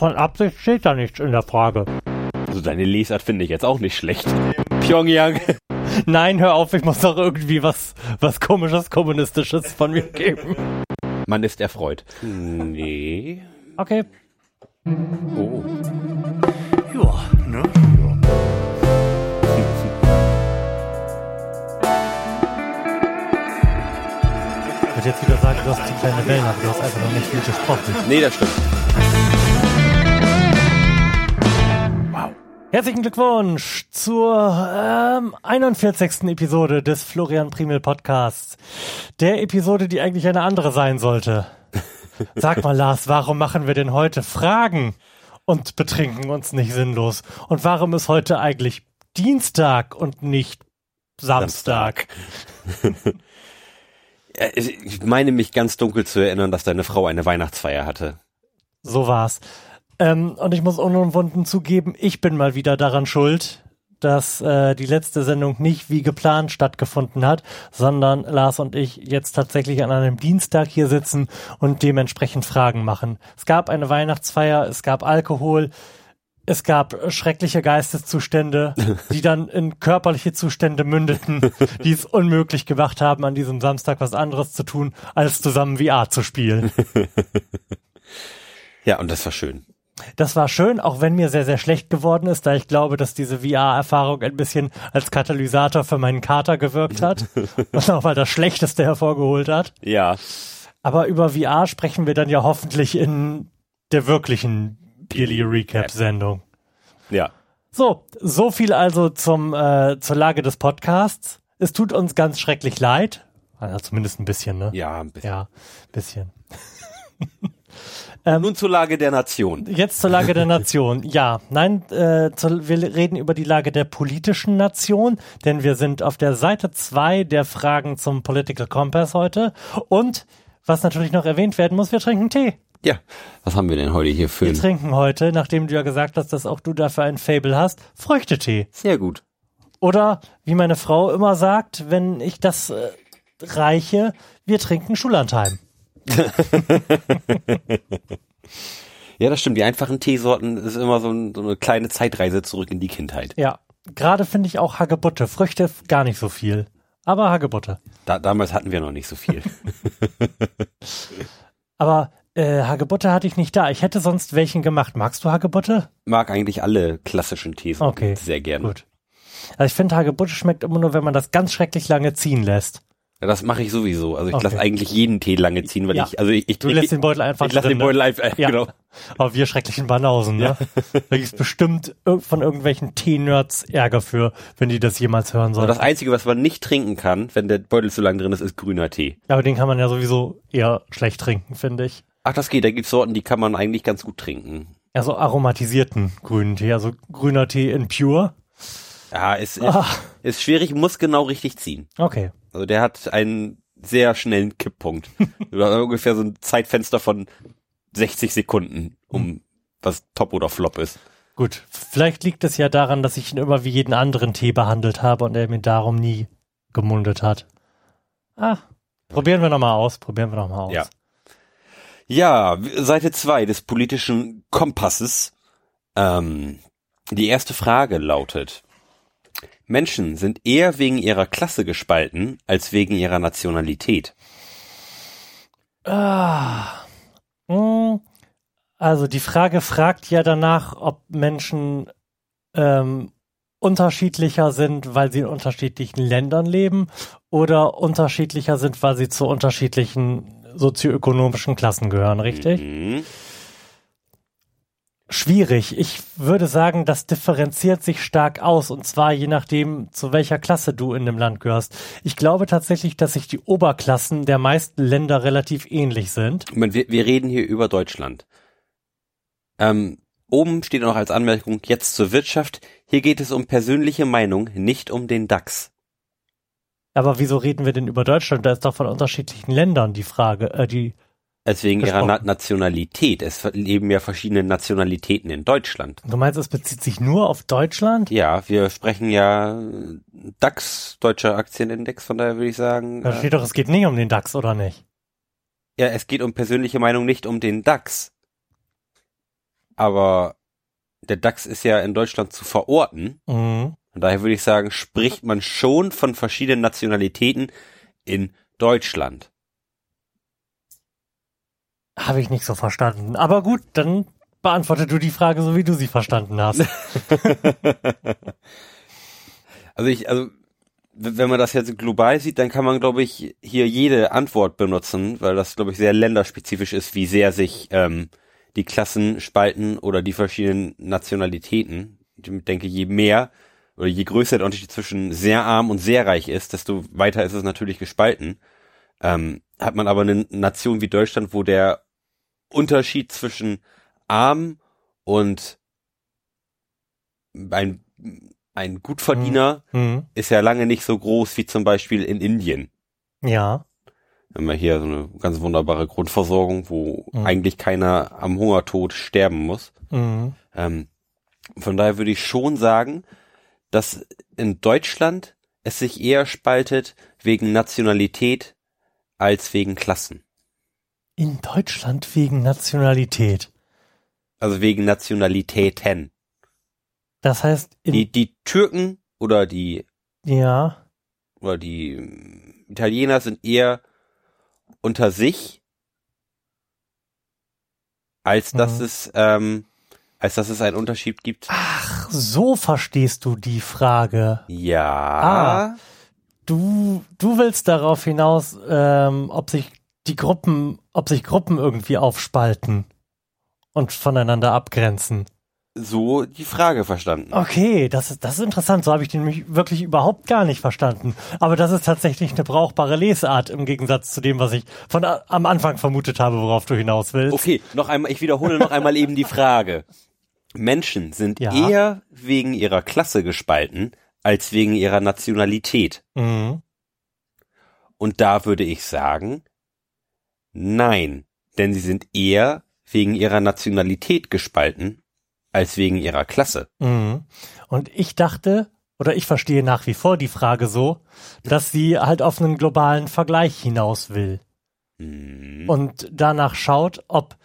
Von Absicht steht da nichts in der Frage. Also deine Lesart finde ich jetzt auch nicht schlecht. Pyongyang. Nein, hör auf, ich muss doch irgendwie was, was komisches, kommunistisches von mir geben. Man ist erfreut. Nee. Okay. Oh. Ja, ne? Ich würde jetzt wieder sagen, du hast zu kleine Wellen, aber du hast einfach noch nicht viel gesprochen. Nee, das stimmt. Herzlichen Glückwunsch zur ähm, 41. Episode des Florian Primel Podcasts. Der Episode, die eigentlich eine andere sein sollte. Sag mal, Lars, warum machen wir denn heute Fragen und betrinken uns nicht sinnlos? Und warum ist heute eigentlich Dienstag und nicht Samstag? Ja, Ich meine mich ganz dunkel zu erinnern, dass deine Frau eine Weihnachtsfeier hatte. So war's. Ähm, und ich muss unumwunden zugeben, ich bin mal wieder daran schuld, dass äh, die letzte Sendung nicht wie geplant stattgefunden hat, sondern Lars und ich jetzt tatsächlich an einem Dienstag hier sitzen und dementsprechend Fragen machen. Es gab eine Weihnachtsfeier, es gab Alkohol, es gab schreckliche Geisteszustände, die dann in körperliche Zustände mündeten, die es unmöglich gemacht haben, an diesem Samstag was anderes zu tun, als zusammen VR zu spielen. Ja, und das war schön. Das war schön, auch wenn mir sehr, sehr schlecht geworden ist, da ich glaube, dass diese VR-Erfahrung ein bisschen als Katalysator für meinen Kater gewirkt hat und auch mal das Schlechteste hervorgeholt hat. Ja. Aber über VR sprechen wir dann ja hoffentlich in der wirklichen Yearly Recap-Sendung. Ja. So, so viel also zum, äh, zur Lage des Podcasts. Es tut uns ganz schrecklich leid. Also zumindest ein bisschen, ne? Ja, ein bisschen. Ja, bisschen. Nun zur Lage der Nation. Jetzt zur Lage der Nation. Ja, nein, äh, zu, wir reden über die Lage der politischen Nation, denn wir sind auf der Seite zwei der Fragen zum Political Compass heute. Und was natürlich noch erwähnt werden muss, wir trinken Tee. Ja. Was haben wir denn heute hier für Wir trinken heute, nachdem du ja gesagt hast, dass auch du dafür ein Fable hast, Früchtetee. Sehr gut. Oder wie meine Frau immer sagt, wenn ich das äh, reiche, wir trinken Schullandheim. Ja, das stimmt. Die einfachen Teesorten ist immer so, ein, so eine kleine Zeitreise zurück in die Kindheit. Ja, gerade finde ich auch Hagebutte. Früchte gar nicht so viel. Aber Hagebutte. Da, damals hatten wir noch nicht so viel. Aber äh, Hagebutte hatte ich nicht da. Ich hätte sonst welchen gemacht. Magst du Hagebutte? Mag eigentlich alle klassischen Teesorten Okay, sehr gerne. Gut. Also ich finde, Hagebutte schmeckt immer nur, wenn man das ganz schrecklich lange ziehen lässt. Ja, das mache ich sowieso. Also ich Okay. lasse eigentlich jeden Tee lange ziehen, weil Ja. ich, also ich, ich Du lässt den Beutel einfach ich lasse den Beutel einfach, Ja. genau. Aber wir schrecklichen Banausen, ne? Da gibt's bestimmt von irgendwelchen Tee-Nerds Ärger für, wenn die das jemals hören sollen. das Einzige, was man nicht trinken kann, wenn der Beutel zu lang drin ist, ist grüner Tee. Aber den kann man ja sowieso eher schlecht trinken, finde ich. Ach, das geht. Da gibt's Sorten, die kann man eigentlich ganz gut trinken. Also aromatisierten grünen Tee, also grüner Tee in Pure. Ja, ist, ist, Ah, ist schwierig, muss genau richtig ziehen. okay. Also der hat einen sehr schnellen Kipppunkt. Über ungefähr so ein Zeitfenster von 60 Sekunden, um was top oder flop ist. Gut, vielleicht liegt es ja daran, dass ich ihn immer wie jeden anderen Tee behandelt habe und er mir darum nie gemundet hat. Ah, probieren wir nochmal aus, probieren wir nochmal aus. Ja. Ja, Seite 2 des politischen Kompasses. Ähm, die erste Frage lautet, Menschen sind eher wegen ihrer Klasse gespalten als wegen ihrer Nationalität. Ah, mh, also die Frage fragt ja danach, ob Menschen ähm, unterschiedlicher sind, weil sie in unterschiedlichen Ländern leben oder unterschiedlicher sind, weil sie zu unterschiedlichen sozioökonomischen Klassen gehören, richtig? Mhm. Schwierig. Ich würde sagen, das differenziert sich stark aus und zwar je nachdem, zu welcher Klasse du in dem Land gehörst. Ich glaube tatsächlich, dass sich die Oberklassen der meisten Länder relativ ähnlich sind. Moment, wir, wir reden hier über Deutschland. Ähm, oben steht noch als Anmerkung jetzt zur Wirtschaft. Hier geht es um persönliche Meinung, nicht um den DAX. Aber wieso reden wir denn über Deutschland? Da ist doch von unterschiedlichen Ländern die Frage, äh, die, Als wegen ihrer. Na Nationalität. Es leben ja verschiedene Nationalitäten in Deutschland. du meinst, es bezieht sich nur auf Deutschland? Ja, wir sprechen ja äh, DAX, Deutscher Aktienindex, von daher würde ich sagen. Da äh, steht doch, es geht nicht um den DAX, oder nicht? Ja, es geht um persönliche Meinung, nicht um den DAX. aber der DAX ist ja in Deutschland zu verorten. Mhm. Und daher würde ich sagen, spricht man schon von verschiedenen Nationalitäten in Deutschland. Habe ich nicht so verstanden. Aber gut, dann beantworte du die Frage so, wie du sie verstanden hast. Also ich, also wenn man das jetzt global sieht, dann kann man, glaube ich, hier jede Antwort benutzen, weil das, glaube ich, sehr länderspezifisch ist, wie sehr sich ähm, die Klassen spalten oder die verschiedenen Nationalitäten. Ich denke, je mehr oder je größer der Unterschied zwischen sehr arm und sehr reich ist, desto weiter ist es natürlich gespalten. Ähm, hat man aber eine Nation wie Deutschland, wo der Unterschied zwischen arm und ein, ein Gutverdiener Mhm. ist ja lange nicht so groß wie zum Beispiel in Indien. Ja. Wir haben ja hier so eine ganz wunderbare Grundversorgung, wo Mhm. eigentlich keiner am Hungertod sterben muss. Mhm. Ähm, von daher würde ich schon sagen, dass in Deutschland es sich eher spaltet wegen Nationalität als wegen Klassen. In Deutschland wegen Nationalität. Also wegen Nationalitäten. Das heißt, Die, die Türken oder die, ja. oder die Italiener sind eher unter sich, als dass Mhm. es, ähm, als dass es einen Unterschied gibt. Ach, so verstehst du die Frage. Ja. Ah. Du, du willst darauf hinaus, ähm, ob sich die Gruppen, ob sich Gruppen irgendwie aufspalten und voneinander abgrenzen. So die Frage verstanden. Okay, das ist, das ist interessant. So habe ich den nämlich wirklich überhaupt gar nicht verstanden. Aber das ist tatsächlich eine brauchbare Lesart im Gegensatz zu dem, was ich von a- am Anfang vermutet habe, worauf du hinaus willst. Okay, noch einmal, ich wiederhole noch einmal eben die Frage. Menschen sind Ja. eher wegen ihrer Klasse gespalten als wegen ihrer Nationalität. Mhm. Und da würde ich sagen, nein, denn sie sind eher wegen ihrer Nationalität gespalten als wegen ihrer Klasse. Mhm. Und ich dachte, oder ich verstehe nach wie vor die Frage so, dass sie halt auf einen globalen Vergleich hinaus will. Hm. und danach schaut, ob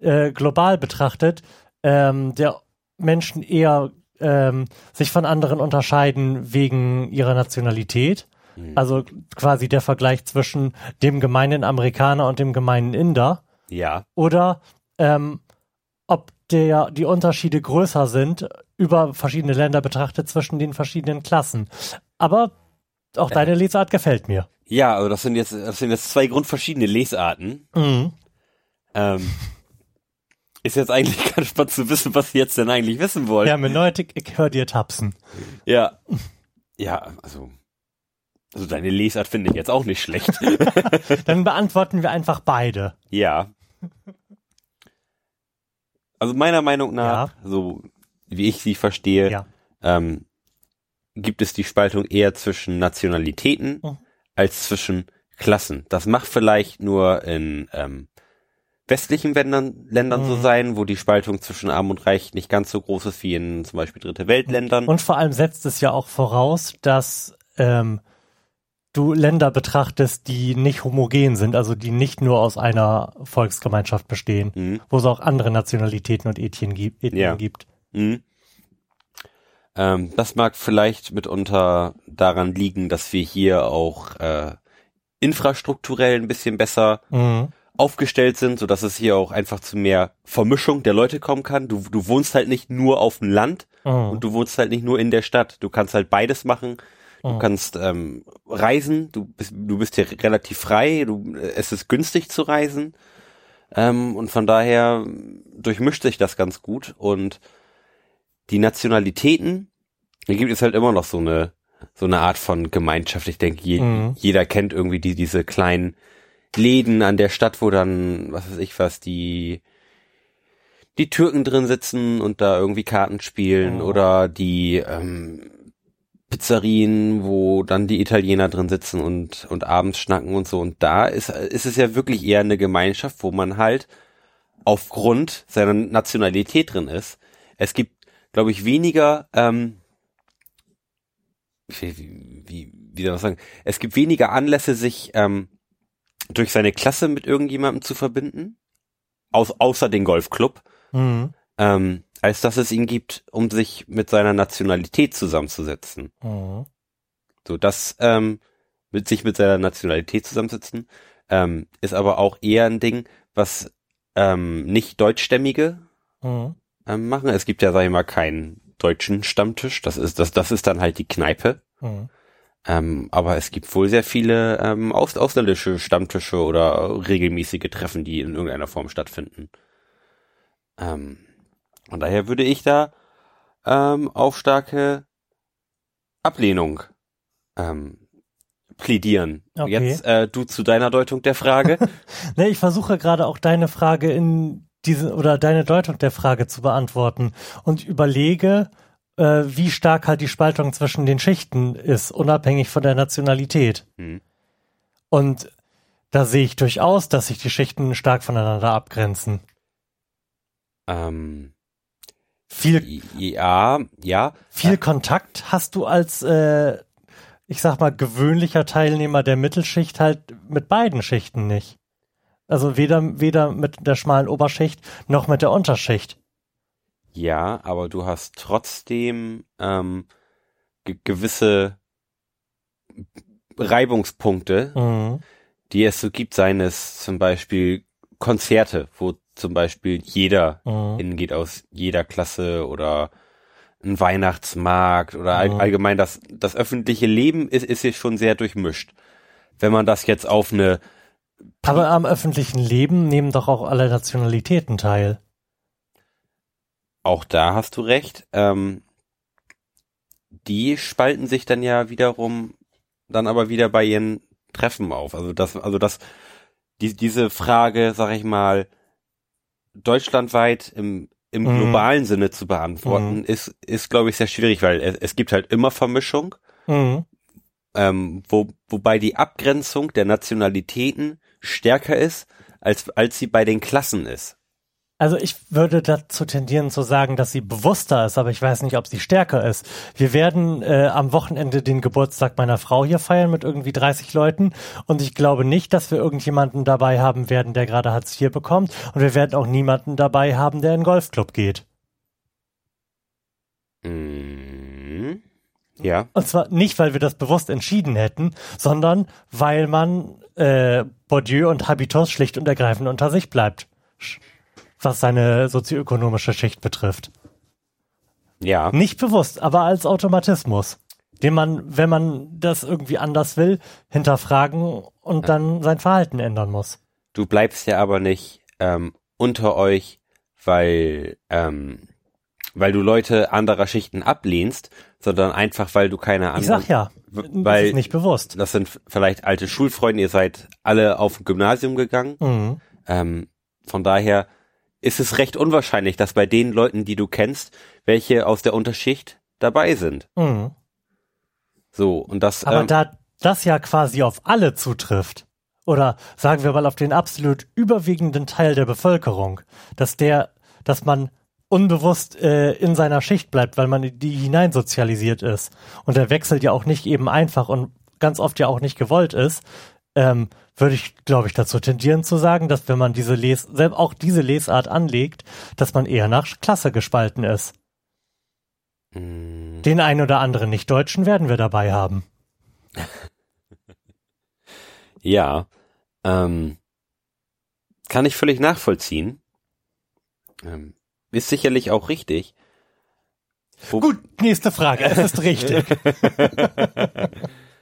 äh, global betrachtet ähm, der Menschen eher ähm, sich von anderen unterscheiden wegen ihrer Nationalität. Hm. Also quasi der Vergleich zwischen dem gemeinen Amerikaner und dem gemeinen Inder. Ja, Oder ähm, ob der, die Unterschiede größer sind, über verschiedene Länder betrachtet, zwischen den verschiedenen Klassen. Aber auch deine Lesart gefällt mir. ja, also das sind jetzt, das sind jetzt zwei grundverschiedene Lesarten. Mhm. Ähm, ist jetzt eigentlich ganz spannend zu wissen, was Sie jetzt denn eigentlich wissen wollen. Ja, Meneutik, ich höre dir tapsen. Ja. Ja, also. Also deine Lesart finde ich jetzt auch nicht schlecht. Dann beantworten wir einfach beide. ja. Also meiner Meinung nach, so wie ich sie verstehe, Ja. ähm, gibt es die Spaltung eher zwischen Nationalitäten Mhm. als zwischen Klassen. Das macht vielleicht nur in ähm, westlichen Ländern, Ländern so Mhm. sein, wo die Spaltung zwischen Arm und Reich nicht ganz so groß ist wie in zum Beispiel Dritte Weltländern. Und vor allem setzt es ja auch voraus, dass ähm, du Länder betrachtest, die nicht homogen sind, also die nicht nur aus einer Volksgemeinschaft bestehen, Mhm. wo es auch andere Nationalitäten und Ethnien gibt. Ethnien Ja. gibt. Mhm. Ähm, das mag vielleicht mitunter daran liegen, dass wir hier auch äh, infrastrukturell ein bisschen besser Mhm. aufgestellt sind, so dass es hier auch einfach zu mehr Vermischung der Leute kommen kann. Du, du wohnst halt nicht nur auf dem Land Mhm. und du wohnst halt nicht nur in der Stadt. Du kannst halt beides machen. Du Mhm. kannst ähm, reisen. Du bist, du bist hier relativ frei. Du, es ist günstig zu reisen. Ähm, und von daher durchmischt sich das ganz gut. Und die Nationalitäten, da gibt es halt immer noch so eine so eine Art von Gemeinschaft. Ich denke, je, Mhm. jeder kennt irgendwie die, diese kleinen Läden an der Stadt, wo dann, was weiß ich was, die die Türken drin sitzen und da irgendwie Karten spielen Oh. oder die ähm, Pizzerien, wo dann die Italiener drin sitzen und und abends schnacken und so. Und da ist ist es ja wirklich eher eine Gemeinschaft, wo man halt aufgrund seiner Nationalität drin ist. Es gibt, glaube ich, weniger ähm, wie, wie, wie, wie soll man sagen? Es gibt weniger Anlässe, sich ähm, durch seine Klasse mit irgendjemandem zu verbinden, aus, außer den Golfclub. Mhm. ähm, als dass es ihn gibt, um sich mit seiner Nationalität zusammenzusetzen. Mhm. So, das ähm, mit sich mit seiner Nationalität zusammensetzen, ähm, ist aber auch eher ein Ding, was ähm, nicht Deutschstämmige Mhm. ähm, machen. Es gibt ja, sag ich mal, keinen deutschen Stammtisch. Das ist, das, das ist dann halt die Kneipe. Mhm. Ähm, aber es gibt wohl sehr viele ähm, aus, ausländische Stammtische oder regelmäßige Treffen, die in irgendeiner Form stattfinden. Ähm, und daher würde ich da ähm, auf starke Ablehnung ähm, plädieren. Okay. Jetzt äh, du zu deiner Deutung der Frage. Ne, ich versuche gerade auch deine Frage in diese oder deine Deutung der Frage zu beantworten und überlege, äh, wie stark halt die Spaltung zwischen den Schichten ist, unabhängig von der Nationalität. Hm. Und da sehe ich durchaus, dass sich die Schichten stark voneinander abgrenzen. ähm, Viel, ja, ja. viel Kontakt hast du als, äh, ich sag mal, gewöhnlicher Teilnehmer der Mittelschicht halt mit beiden Schichten nicht. Also weder, weder mit der schmalen Oberschicht noch mit der Unterschicht. Ja, aber du hast trotzdem ähm, ge gewisse Reibungspunkte, Mhm. die es so gibt, seien es zum Beispiel Konzerte, wo zum Beispiel jeder Mhm. hingeht aus jeder Klasse oder ein Weihnachtsmarkt oder all, Mhm. allgemein das, das öffentliche Leben ist, ist hier schon sehr durchmischt. Wenn man das jetzt auf eine, Aber am öffentlichen Leben nehmen doch auch alle Nationalitäten teil. auch da hast du recht, ähm, die spalten sich dann ja wiederum dann aber wieder bei ihren Treffen auf. Also das, also das, die, diese Frage, sag ich mal, deutschlandweit im, im Mhm. globalen Sinne zu beantworten, Mhm. ist, ist glaube ich sehr schwierig, weil es, es gibt halt immer Vermischung, Mhm. ähm, wo, wobei die Abgrenzung der Nationalitäten stärker ist, als, als sie bei den Klassen ist. Also ich würde dazu tendieren zu sagen, dass sie bewusster ist, aber ich weiß nicht, ob sie stärker ist. Wir werden äh, am Wochenende den Geburtstag meiner Frau hier feiern mit irgendwie 30 Leuten und ich glaube nicht, dass wir irgendjemanden dabei haben werden, der gerade Hartz IV bekommt und wir werden auch niemanden dabei haben, der in den Golfclub geht. Mhm. Ja. Und zwar nicht, weil wir das bewusst entschieden hätten, sondern weil man äh, Bourdieu und Habitus schlicht und ergreifend unter sich bleibt, was seine sozioökonomische Schicht betrifft. Ja. Nicht bewusst, aber als Automatismus, den man, wenn man das irgendwie anders will, hinterfragen und dann sein Verhalten ändern muss. Du bleibst ja aber nicht ähm, unter euch, weil, ähm, weil du Leute anderer Schichten ablehnst, sondern einfach, weil du keine anderen. Ich sag ja, weil ist nicht bewusst. das sind vielleicht alte Schulfreunde, ihr seid alle auf ein Gymnasium gegangen. Mhm. Ähm, von daher ist es recht unwahrscheinlich, dass bei den Leuten, die du kennst, welche aus der Unterschicht dabei sind. Mhm. So, und das, Aber ähm, da das ja quasi auf alle zutrifft, oder sagen wir mal auf den absolut überwiegenden Teil der Bevölkerung, dass der, dass man unbewusst äh, in seiner Schicht bleibt, weil man in die hineinsozialisiert ist. Und der Wechsel ja auch nicht eben einfach und ganz oft ja auch nicht gewollt ist, ähm, würde ich, glaube ich, dazu tendieren zu sagen, dass wenn man diese Les selbst auch diese Lesart anlegt, dass man eher nach Klasse gespalten ist. mh, Den einen oder anderen Nicht-Deutschen werden wir dabei haben. ja, ähm, kann ich völlig nachvollziehen. Ähm, ist sicherlich auch richtig. Wo, Gut, nächste Frage. Es ist richtig.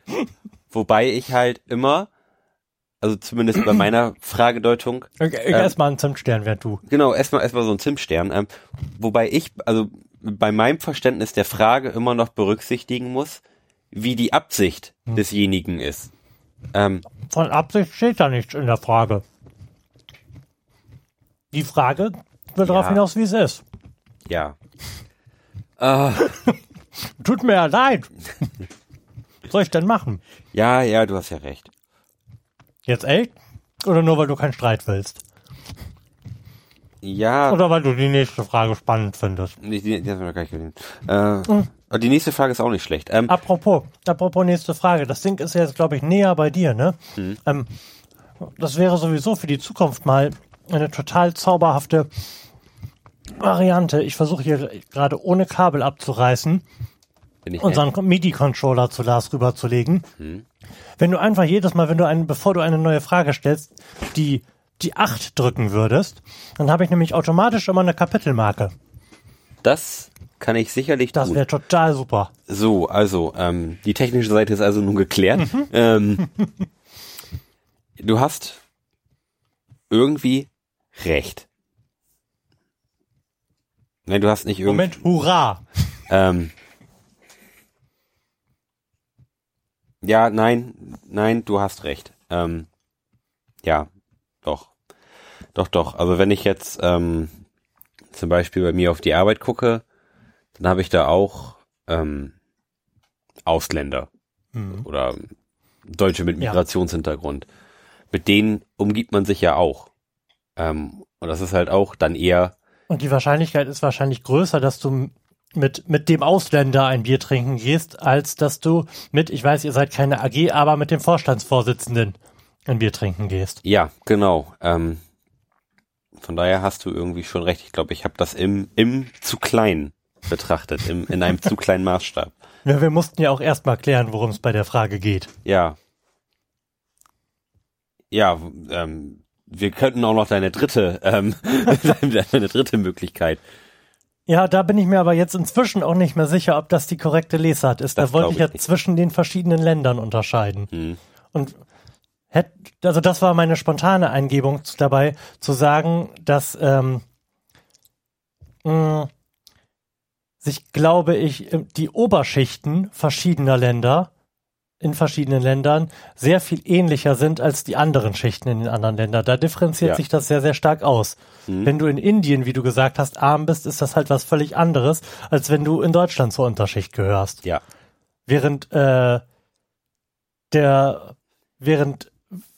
Wobei ich halt immer, also zumindest bei meiner Fragedeutung, Okay, erstmal einen Zimtstern, wer du. genau, erstmal erstmal so ein Zimtstern, ähm, wobei ich, also bei meinem Verständnis der Frage immer noch berücksichtigen muss, wie die Absicht desjenigen ist. Ähm, Von Absicht steht da nichts in der Frage. Die Frage will darauf Ja. hinaus, wie es ist. ja. Ah, Tut mir ja leid. Was soll ich denn machen? ja, ja, du hast ja recht. Jetzt echt? Oder nur, weil du keinen Streit willst? Ja, Oder weil du die nächste Frage spannend findest? die, die, die haben wir noch gar nicht gesehen. Äh, aber Die nächste Frage ist auch nicht schlecht. Ähm, Apropos, apropos nächste Frage. Das Ding ist jetzt, glaube ich, näher bei dir, ne? Ähm, das wäre sowieso für die Zukunft mal eine total zauberhafte Variante, ich versuche hier gerade ohne Kabel abzureißen, unseren MIDI-Controller zu Lars rüberzulegen. Wenn du einfach jedes Mal, wenn du einen, bevor du eine neue Frage stellst, die die 8 drücken würdest, dann habe ich nämlich automatisch immer eine Kapitelmarke. Das kann ich sicherlich Das wäre total super. So, also ähm, die technische Seite ist also nun geklärt. Ähm, du hast irgendwie recht. Nein, du hast nicht irgendwie. Moment, hurra! Ähm, ja, nein, nein, du hast recht. Ähm, ja, doch. Doch, doch. Also wenn ich jetzt ähm, zum Beispiel bei mir auf die Arbeit gucke, dann habe ich da auch ähm, Ausländer Mhm. oder Deutsche mit Ja. Migrationshintergrund. Mit denen umgibt man sich ja auch. Ähm, und das ist halt auch dann eher, Und die Wahrscheinlichkeit ist wahrscheinlich größer, dass du mit, mit dem Ausländer ein Bier trinken gehst, als dass du mit, ich weiß, ihr seid keine AG, aber mit dem Vorstandsvorsitzenden ein Bier trinken gehst. ja, genau. Ähm, von daher hast du irgendwie schon recht. Ich glaube, ich habe das im, im zu klein betrachtet, im, in einem zu kleinen Maßstab. Ja, wir mussten ja auch erstmal klären, worum es bei der Frage geht. Ja. Ja, ähm, wir könnten auch noch deine dritte, ähm, deine dritte Möglichkeit. Ja, da bin ich mir aber jetzt inzwischen auch nicht mehr sicher, ob das die korrekte Lesart ist. Das da wollte ich ja ich nicht. zwischen den verschiedenen Ländern unterscheiden. Hm. Und hätt, also das war meine spontane Eingebung dabei, zu sagen, dass ähm, mh, sich, glaube ich, die Oberschichten verschiedener Länder in verschiedenen Ländern sehr viel ähnlicher sind als die anderen Schichten in den anderen Ländern. Da differenziert Ja. sich das sehr, sehr stark aus. Mhm. Wenn du in Indien, wie du gesagt hast, arm bist, ist das halt was völlig anderes, als wenn du in Deutschland zur Unterschicht gehörst. Ja. Während äh, der, während,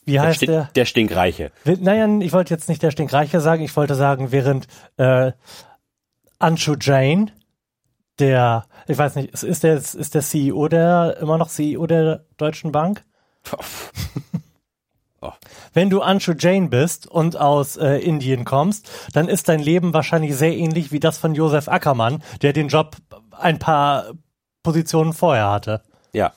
wie Der, heißt Stink, der? der Stinkreiche. Naja, ich wollte jetzt nicht der Stinkreiche sagen, ich wollte sagen, während äh, Anshu Jain, der, ich weiß nicht, ist, der ist der CEO der immer noch CEO der Deutschen Bank? Wenn du Anshu Jain bist und aus äh, Indien kommst, dann ist dein Leben wahrscheinlich sehr ähnlich wie das von Josef Ackermann, der den Job ein paar Positionen vorher hatte. Ja.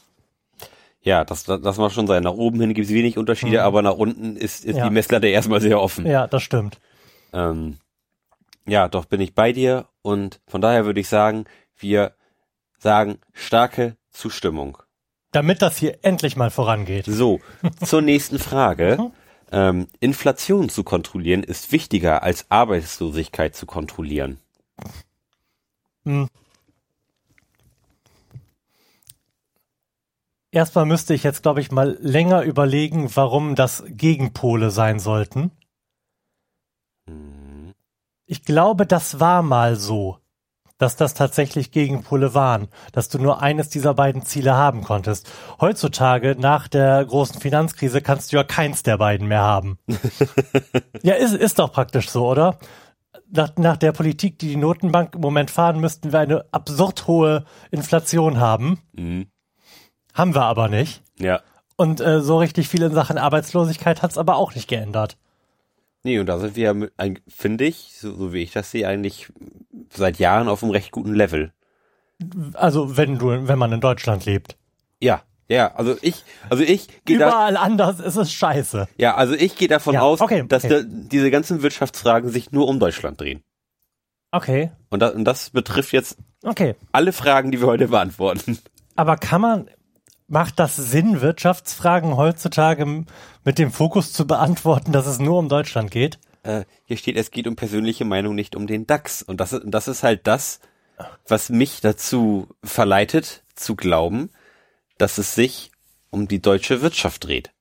Ja, das, das, das muss schon sein. Nach oben hin gibt es wenig Unterschiede, aber nach unten ist, ist Ja. die Messlatte erstmal sehr offen. Ja, das stimmt. Ähm, ja, doch bin ich bei dir und von daher würde ich sagen, wir sagen starke Zustimmung. Damit das hier endlich mal vorangeht. So, zur nächsten Frage. Ähm, Inflation zu kontrollieren ist wichtiger als Arbeitslosigkeit zu kontrollieren. Erstmal müsste ich jetzt, glaube ich, mal länger überlegen, warum das Gegenpole sein sollten. Hm, Ich glaube, das war mal so, dass das tatsächlich Gegenpole waren, dass du nur eines dieser beiden Ziele haben konntest. Heutzutage, nach der großen Finanzkrise, kannst du ja keins der beiden mehr haben. ja, ist, ist doch praktisch so, oder? Nach, nach der Politik, die die Notenbank im Moment fahren, müssten wir eine absurd hohe Inflation haben. Mhm. Haben wir aber nicht. Ja. Und äh, so richtig viel in Sachen Arbeitslosigkeit hat's aber auch nicht geändert. Nee, und da sind wir, ja finde ich, so, so wie ich das sehe, eigentlich seit Jahren auf einem recht guten Level. Also wenn du, wenn man in Deutschland lebt. Ja, ja, also ich, also ich gehe da, Überall anders ist es scheiße. ja, also ich gehe davon Ja, aus, okay, dass okay. da, diese ganzen Wirtschaftsfragen sich nur um Deutschland drehen. Okay, Und, da, und das betrifft jetzt okay. alle Fragen, die wir heute beantworten. Aber kann man, macht das Sinn, Wirtschaftsfragen heutzutage mit dem Fokus zu beantworten, dass es nur um Deutschland geht? Äh, hier steht, es geht um persönliche Meinung, nicht um den DAX. Und das, ist- das ist halt das, was mich dazu verleitet, zu glauben, dass es sich um die deutsche Wirtschaft dreht.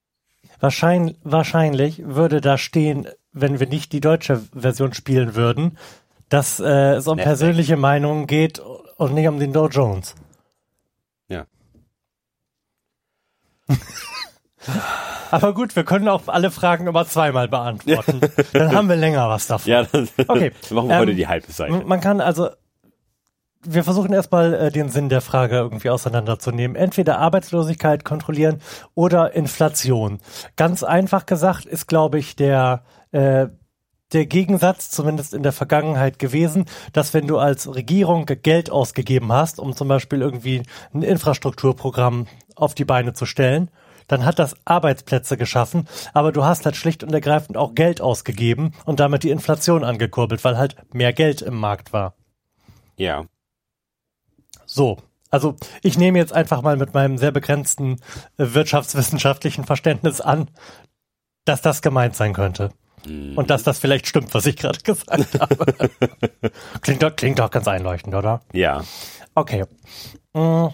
Wahrscheinlich, wahrscheinlich würde da stehen, wenn wir nicht die deutsche Version spielen würden, dass äh, es um Nasdaq. persönliche Meinungen geht und nicht um den Dow Jones. Ja. Aber gut, wir können auch alle Fragen immer zweimal beantworten. Dann haben wir länger was davon. Ja, dann Okay, machen wir ähm, heute die halbe Seite. Man kann also, wir versuchen erstmal äh, den Sinn der Frage irgendwie auseinanderzunehmen. Entweder Arbeitslosigkeit kontrollieren oder Inflation. Ganz einfach gesagt ist, glaube ich, der, äh, der Gegensatz, zumindest in der Vergangenheit gewesen, dass wenn du als Regierung Geld ausgegeben hast, um zum Beispiel irgendwie ein Infrastrukturprogramm auf die Beine zu stellen, dann hat das Arbeitsplätze geschaffen, aber du hast halt schlicht und ergreifend auch Geld ausgegeben und damit die Inflation angekurbelt, weil halt mehr Geld im Markt war. Ja. So. Also ich nehme jetzt einfach mal mit meinem sehr begrenzten äh, wirtschaftswissenschaftlichen Verständnis an, dass das gemeint sein könnte. Und dass das vielleicht stimmt, was ich gerade gesagt habe. klingt, doch, klingt doch ganz einleuchtend, oder? Ja. Okay. Mm.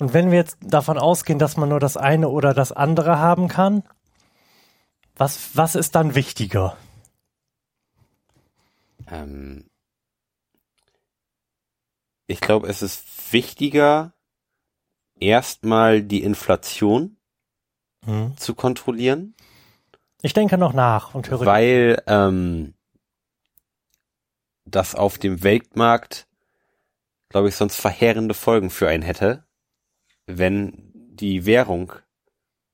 Und wenn wir jetzt davon ausgehen, dass man nur das eine oder das andere haben kann, was, was ist dann wichtiger? Ähm, ich glaube, es ist wichtiger, erstmal die Inflation Hm. zu kontrollieren, Ich denke noch nach und höre. weil ähm, das auf dem Weltmarkt, glaube ich, sonst verheerende Folgen für einen hätte, wenn die Währung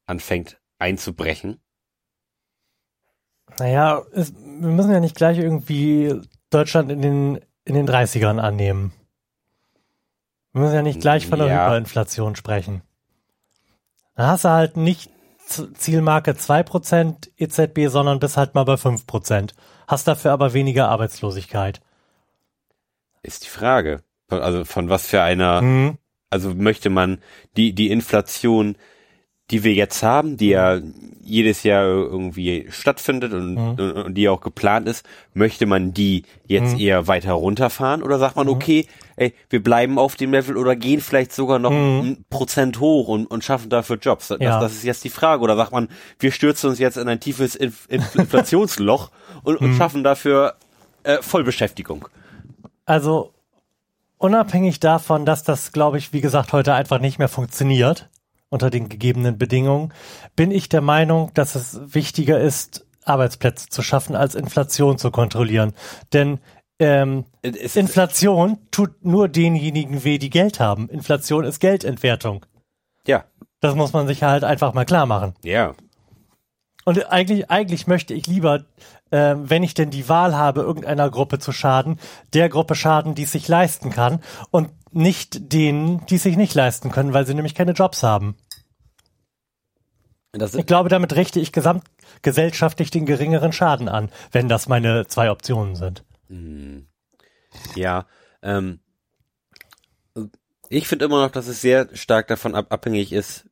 anfängt einzubrechen. Naja, es, wir müssen ja nicht gleich irgendwie Deutschland in den, in den 30ern annehmen. Wir müssen ja nicht gleich von der Ja. Hyperinflation sprechen. Da hast du halt nicht Zielmarke 2% EZB, sondern bist halt mal bei 5%. Hast dafür aber weniger Arbeitslosigkeit. Ist die Frage. Also von was für einer, Mhm. Also möchte man die, die Inflation, die wir jetzt haben, die ja jedes Jahr irgendwie stattfindet und, Mhm. und, die auch geplant ist, möchte man die jetzt Mhm. eher weiter runterfahren oder sagt man, okay, ey, wir bleiben auf dem Level oder gehen vielleicht sogar noch Mhm. ein Prozent hoch und, und schaffen dafür Jobs? Das, Ja. das ist jetzt die Frage. Oder sagt man, wir stürzen uns jetzt in ein tiefes Inf Inf Inflationsloch und, Mhm. und schaffen dafür äh, Vollbeschäftigung. Also unabhängig davon, dass das, glaube ich, wie gesagt, heute einfach nicht mehr funktioniert unter den gegebenen Bedingungen, bin ich der Meinung, dass es wichtiger ist, Arbeitsplätze zu schaffen, als Inflation zu kontrollieren. Denn ähm, Inflation tut nur denjenigen weh, die Geld haben. Inflation ist Geldentwertung. ja, Das muss man sich halt einfach mal klar machen. ja. Und eigentlich, eigentlich möchte ich lieber, äh, wenn ich denn die Wahl habe, irgendeiner Gruppe zu schaden, der Gruppe schaden, die es sich leisten kann und nicht denen, die es sich nicht leisten können, weil sie nämlich keine Jobs haben. Ich glaube, damit richte ich gesamtgesellschaftlich den geringeren Schaden an, wenn das meine zwei Optionen sind. Ja, ähm, ich finde immer noch, dass es sehr stark davon ab abhängig ist,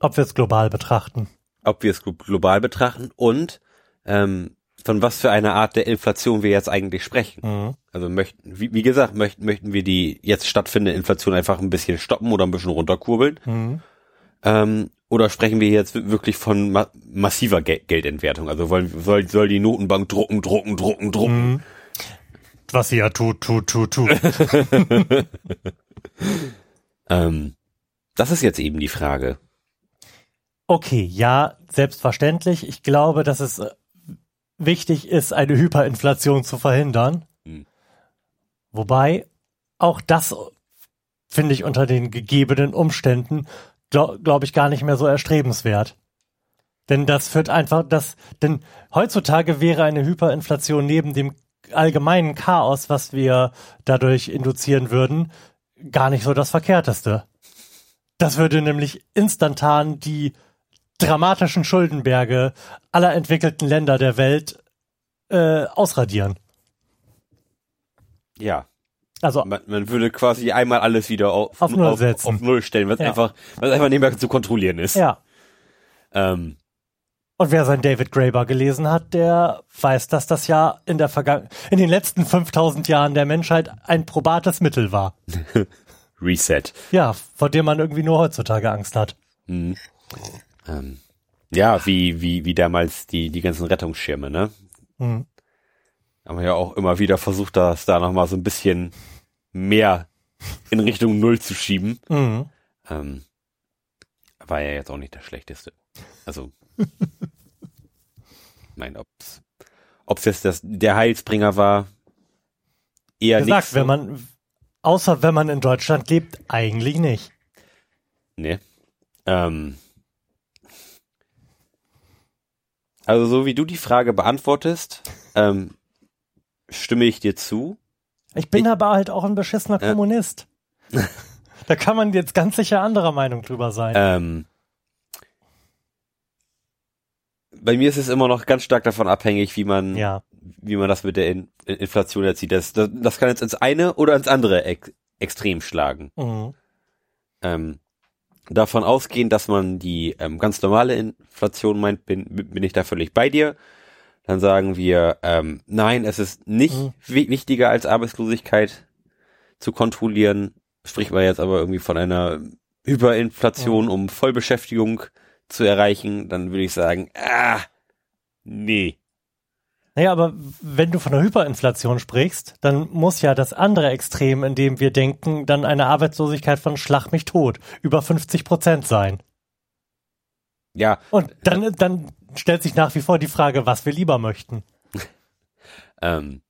Ob wir es global betrachten. ob wir es glo- global betrachten und ähm, von was für einer Art der Inflation wir jetzt eigentlich sprechen. Mhm. Also möchten, wie, wie gesagt, möchten, möchten wir die jetzt stattfindende Inflation einfach ein bisschen stoppen oder ein bisschen runterkurbeln? Mhm. Ähm, oder sprechen wir jetzt wirklich von ma massiver Gel Geldentwertung? Also wollen, soll, soll die Notenbank drucken, drucken, drucken, drucken? Mhm. Was sie ja tut, tut, tut, tut. Ähm, das ist jetzt eben die Frage. Okay, ja, selbstverständlich. Ich glaube, dass es äh, wichtig ist, eine Hyperinflation zu verhindern. Hm. Wobei auch das finde ich unter den gegebenen Umständen, glaube glaub ich, gar nicht mehr so erstrebenswert. Denn das führt einfach, das, denn heutzutage wäre eine Hyperinflation neben dem allgemeinen Chaos, was wir dadurch induzieren würden, gar nicht so das Verkehrteste. Das würde nämlich instantan die dramatischen Schuldenberge aller entwickelten Länder der Welt äh, ausradieren. Ja, Also man, man würde quasi einmal alles wieder auf, Auf Null auf, setzen. auf Null stellen, was Ja. einfach, was einfach nicht mehr zu kontrollieren ist. ja. Ähm, Und wer sein David Graeber gelesen hat, der weiß, dass das ja in der Vergangen in den letzten 5000 Jahren der Menschheit ein probates Mittel war. Reset. Ja, vor dem man irgendwie nur heutzutage Angst hat. Mhm. Ähm, ja, wie, wie, wie damals die, die ganzen Rettungsschirme, ne? Hm. Haben wir ja auch immer wieder versucht, das da nochmal so ein bisschen mehr in Richtung Null zu schieben. Mhm. Ähm, war ja jetzt auch nicht das Schlechteste. Also, mein, ob's, ob's jetzt das, der Heilsbringer war, eher Gesagt, nicht. wenn man, außer wenn man in Deutschland lebt, eigentlich nicht. Nee. Ähm, Also so wie du die Frage beantwortest, ähm, stimme ich dir zu. Ich bin Ich- aber halt auch ein beschissener Ja. Kommunist. da kann man jetzt ganz sicher anderer Meinung drüber sein. Ähm, bei mir ist es immer noch ganz stark davon abhängig, wie man, ja. wie man das mit der In Inflation erzieht. Das, das, das kann jetzt ins eine oder ins andere ex extrem schlagen. Mhm. Ähm, davon ausgehen, dass man die ähm, ganz normale Inflation meint, bin, bin ich da völlig bei dir. Dann sagen wir, ähm, nein, es ist nicht Mhm. wi wichtiger als Arbeitslosigkeit zu kontrollieren. Spricht man jetzt aber irgendwie von einer Hyperinflation, um Vollbeschäftigung zu erreichen, dann würde ich sagen, ah, nee. Naja, aber wenn du von der Hyperinflation sprichst, dann muss ja das andere Extrem, in dem wir denken, dann eine Arbeitslosigkeit von Schlag mich tot über 50 Prozent sein. Ja, Und dann, dann stellt sich nach wie vor die Frage, was wir lieber möchten. ähm,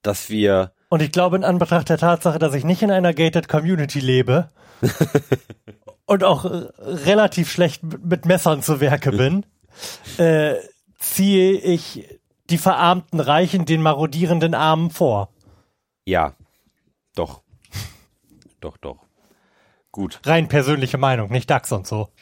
dass wir, Und ich glaube, in Anbetracht der Tatsache, dass ich nicht in einer gated Community lebe und auch relativ schlecht mit mit Messern zu Werke bin, äh, ziehe ich die verarmten Reichen den marodierenden Armen vor. ja, doch, doch, doch. Gut. Rein persönliche Meinung, nicht DAX und so.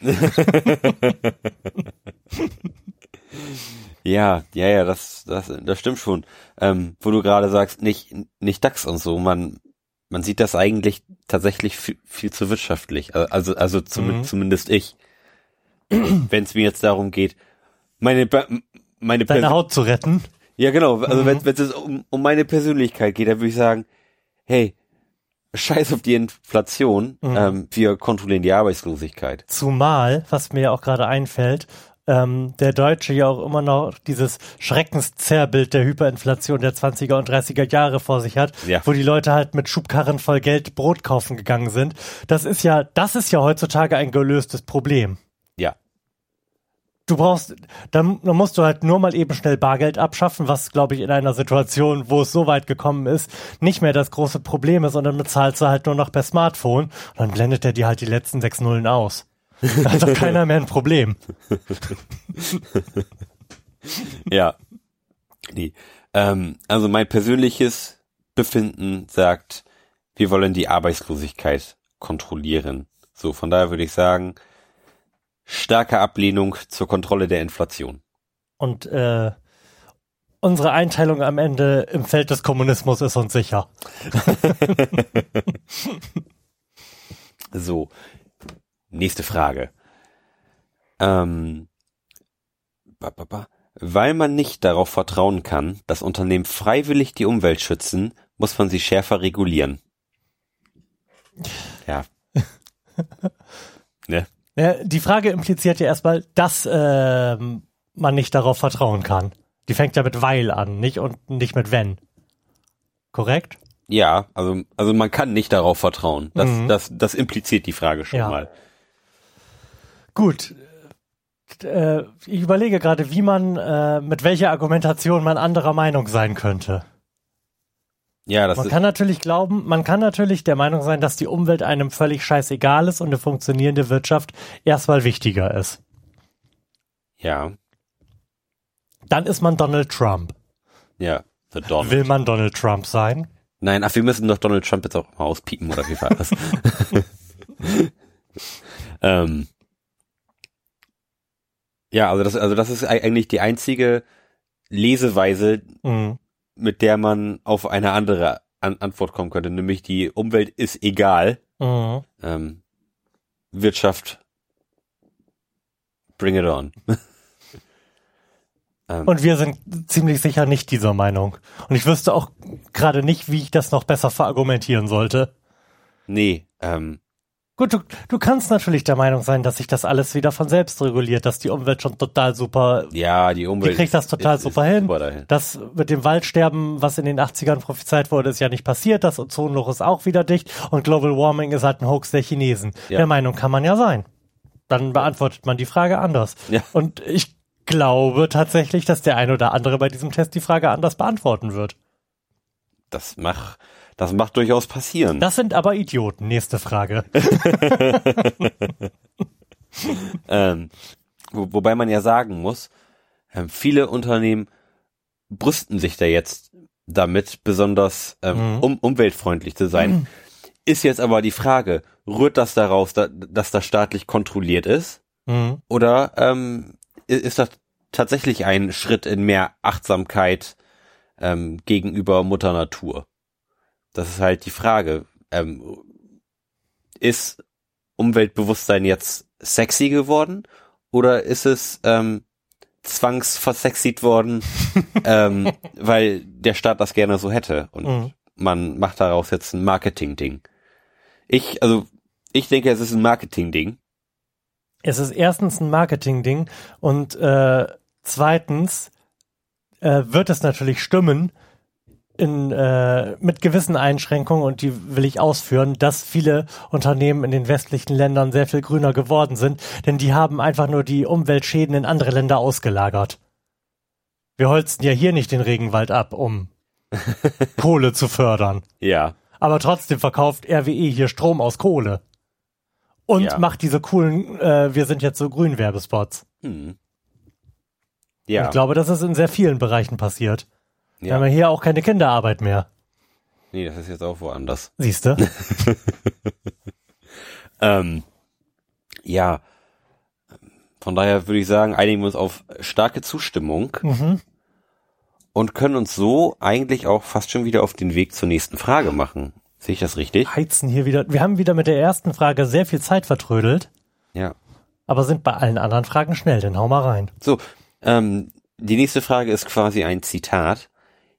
Ja, ja, ja, das, das, das stimmt schon. Ähm, wo du gerade sagst, nicht, nicht DAX und so, man, man sieht das eigentlich tatsächlich viel, viel zu wirtschaftlich. Also, also zum, Mhm. zumindest ich. Wenn es mir jetzt darum geht, meine, Ba- meine Deine Persön- Haut zu retten. Ja, genau. Also Mhm. wenn es um, um meine Persönlichkeit geht, dann würde ich sagen, hey, scheiß auf die Inflation, Mhm. ähm, wir kontrollieren die Arbeitslosigkeit. Zumal, was mir auch gerade einfällt, ähm, der Deutsche ja auch immer noch dieses Schreckenszerrbild der Hyperinflation der 20er und 30er Jahre vor sich hat, Ja. wo die Leute halt mit Schubkarren voll Geld Brot kaufen gegangen sind. Das ist ja, das ist ja heutzutage ein gelöstes Problem. Du brauchst, dann, dann musst du halt nur mal eben schnell Bargeld abschaffen, was, glaube ich, in einer Situation, wo es so weit gekommen ist, nicht mehr das große Problem ist, sondern bezahlst du halt nur noch per Smartphone und dann blendet er dir halt die letzten sechs Nullen aus. Da hat doch keiner mehr ein Problem. Ja. Nee. Ähm, also mein persönliches Befinden sagt, wir wollen die Arbeitslosigkeit kontrollieren. So, von daher würde ich sagen, starke Ablehnung zur Kontrolle der Inflation. Und äh, unsere Einteilung am Ende im Feld des Kommunismus ist uns sicher. So, nächste Frage. Ähm, ba, ba, ba. Weil man nicht darauf vertrauen kann, dass Unternehmen freiwillig die Umwelt schützen, muss man sie schärfer regulieren. Ja. ne? Die Frage impliziert ja erstmal, dass ähm, man nicht darauf vertrauen kann. Die fängt ja mit weil an, nicht und nicht mit wenn. Korrekt? Ja, also, also man kann nicht darauf vertrauen. Das, Mhm. das, das impliziert die Frage schon Ja. mal. Gut. Äh, ich überlege gerade, wie man, äh, mit welcher Argumentation man anderer Meinung sein könnte. Ja, das Man kann natürlich glauben, man kann natürlich der Meinung sein, dass die Umwelt einem völlig scheißegal ist und eine funktionierende Wirtschaft erstmal wichtiger ist. ja, Dann ist man Donald Trump. ja, the Donald. Will man Donald Trump sein? Nein, ach, wir müssen doch Donald Trump jetzt auch mal auspiepen, oder wie war das? ähm, ja, also das, also das ist ei- eigentlich die einzige Leseweise, Mhm. Mit der man auf eine andere An Antwort kommen könnte, nämlich die Umwelt ist egal, Mhm. ähm, Wirtschaft, bring it on. ähm, Und wir sind ziemlich sicher nicht dieser Meinung. Und ich wüsste auch gerade nicht, wie ich das noch besser verargumentieren sollte. nee, ähm, Gut, du, du kannst natürlich der Meinung sein, dass sich das alles wieder von selbst reguliert, dass die Umwelt schon total super, ja, die Umwelt die kriegt das total ist, super ist hin. Super dahin. Das mit dem Waldsterben, was in den 80ern prophezeit wurde, ist ja nicht passiert. Das Ozonloch ist auch wieder dicht. Und Global Warming ist halt ein Hoax der Chinesen. Ja. Der Meinung kann man ja sein. Dann beantwortet man die Frage anders. Ja. Und ich glaube tatsächlich, dass der ein oder andere bei diesem Test die Frage anders beantworten wird. Das macht, das macht durchaus passieren. Das sind aber Idioten. Nächste Frage. Ähm, wo, wobei man ja sagen muss, Ähm, viele Unternehmen brüsten sich da jetzt damit, besonders ähm, Mhm. um, umweltfreundlich zu sein. Ist jetzt aber die Frage, rührt das daraus, da, dass das staatlich kontrolliert ist? Mhm. Oder ähm, ist das tatsächlich ein Schritt in mehr Achtsamkeit ähm, gegenüber Mutter Natur? Das ist halt die Frage. Ähm, ist Umweltbewusstsein jetzt sexy geworden oder ist es ähm, zwangsversexied worden, ähm, weil der Staat das gerne so hätte und Mhm. man macht daraus jetzt ein Marketing-Ding. Ich, also, ich denke, es ist ein Marketing-Ding. Es ist erstens ein Marketing-Ding und äh, zweitens äh, wird es natürlich stimmen, in, äh, mit gewissen Einschränkungen, und die will ich ausführen, dass viele Unternehmen in den westlichen Ländern sehr viel grüner geworden sind, denn die haben einfach nur die Umweltschäden in andere Länder ausgelagert. Wir holzen ja hier nicht den Regenwald ab, um Kohle zu fördern. Ja. Aber trotzdem verkauft RWE hier Strom aus Kohle. Und Ja. macht diese coolen, äh, wir sind jetzt so grün Werbespots. Hm. Und Ja. Ich glaube, das ist in sehr vielen Bereichen passiert. Wir haben ja. ja hier auch keine Kinderarbeit mehr. Nee, das ist jetzt auch woanders. Siehst du? Ähm, ja. Von daher würde ich sagen, einigen wir uns auf starke Zustimmung mhm. und können uns so eigentlich auch fast schon wieder auf den Weg zur nächsten Frage machen. Sehe ich das richtig? Heizen hier wieder. Wir haben wieder mit der ersten Frage sehr viel Zeit vertrödelt, Ja. aber sind bei allen anderen Fragen schnell, dann hau mal rein. So, ähm, die nächste Frage ist quasi ein Zitat.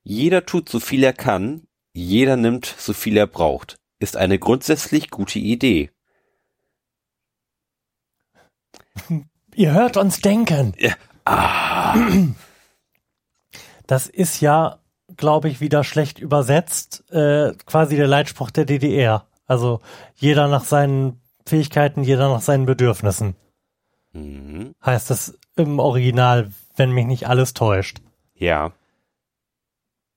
Jeder tut so viel er kann, jeder nimmt so viel er braucht. Ist eine grundsätzlich gute Idee. Ihr hört uns denken. Ah, Das ist ja, glaube ich, wieder schlecht übersetzt, äh, quasi der Leitspruch der DDR. Also jeder nach seinen Fähigkeiten, jeder nach seinen Bedürfnissen. mhm. Heißt das im Original, wenn mich nicht alles täuscht. Ja,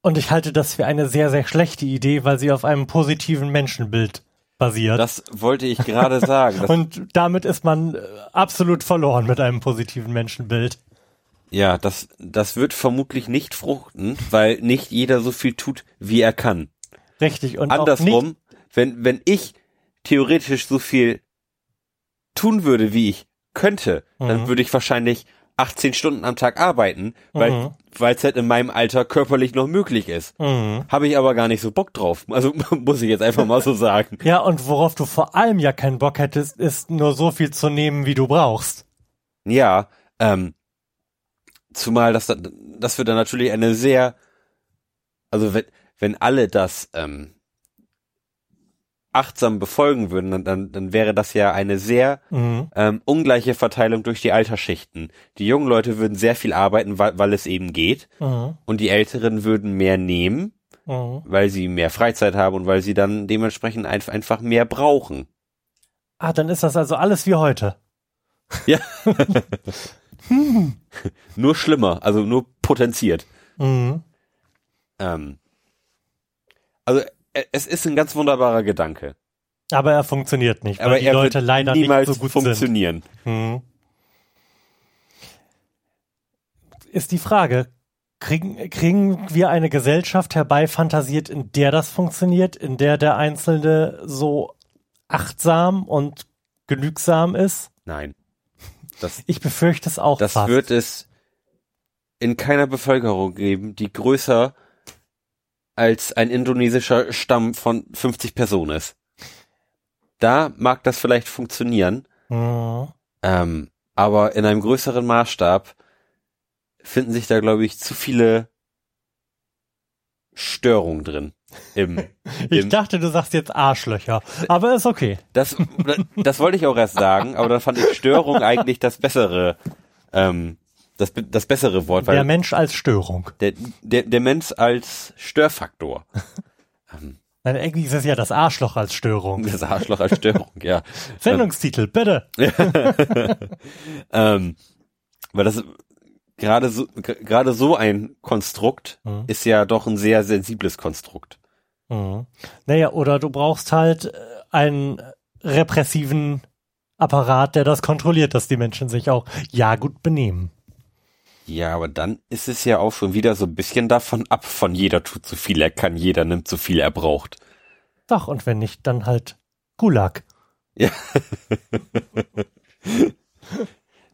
Und ich halte das für eine sehr, sehr schlechte Idee, weil sie auf einem positiven Menschenbild basiert. das wollte ich gerade sagen. Und damit ist man äh, absolut verloren mit einem positiven Menschenbild. ja, das, das wird vermutlich nicht fruchten, weil nicht jeder so viel tut, wie er kann. Richtig. Und Andersrum, wenn, wenn ich theoretisch so viel tun würde, wie ich könnte, dann Mhm. würde ich wahrscheinlich 18 Stunden am Tag arbeiten, weil Mhm. Weil es halt in meinem Alter körperlich noch möglich ist. Mhm. Habe ich aber gar nicht so Bock drauf. Also muss ich jetzt einfach mal so sagen. Ja, und worauf du vor allem ja keinen Bock hättest, ist nur so viel zu nehmen, wie du brauchst. Ja, ähm, zumal das, das wird dann natürlich eine sehr, also wenn, wenn alle das ähm, achtsam befolgen würden, dann, dann, dann wäre das ja eine sehr Mhm. ähm, ungleiche Verteilung durch die Altersschichten. Die jungen Leute würden sehr viel arbeiten, weil, weil es eben geht, Mhm. und die Älteren würden mehr nehmen, Mhm. weil sie mehr Freizeit haben und weil sie dann dementsprechend ein, einfach mehr brauchen. Ah, dann ist das also alles wie heute. Ja. nur schlimmer, also nur potenziert. Mhm. Ähm, also es ist ein ganz wunderbarer Gedanke. Aber er funktioniert nicht, weil Aber die er Leute wird leider niemals nicht so gut funktionieren. Mhm. Ist die Frage, kriegen, kriegen wir eine Gesellschaft herbeifantasiert, in der das funktioniert, in der der Einzelne so achtsam und genügsam ist? Nein. Das, Ich befürchte es auch das fast. wird es in keiner Bevölkerung geben, die größer als ein indonesischer Stamm von 50 Personen ist. Da mag das vielleicht funktionieren, Mhm. ähm, aber in einem größeren Maßstab finden sich da, glaube ich, zu viele Störungen drin. Im, Ich im, dachte, du sagst jetzt Arschlöcher, aber ist okay. Das, das wollte ich auch erst sagen, aber dann fand ich Störung eigentlich das bessere, ähm, das, das bessere Wort, Der Mensch als Störung. der, der, der Mensch als Störfaktor. Nein, eigentlich ist es ja das Arschloch als Störung. Das Arschloch als Störung, ja. Sendungstitel, bitte. Ähm, weil das gerade so, gerade so ein Konstrukt Mhm. ist ja doch ein sehr sensibles Konstrukt. Mhm. Naja, oder du brauchst halt äh, einen repressiven Apparat, der das kontrolliert, dass die Menschen sich auch ja gut benehmen. Ja, aber dann ist es ja auch schon wieder so ein bisschen davon ab, von jeder tut zu viel, er kann, jeder nimmt so viel er braucht. Doch, und wenn nicht, dann halt Gulag.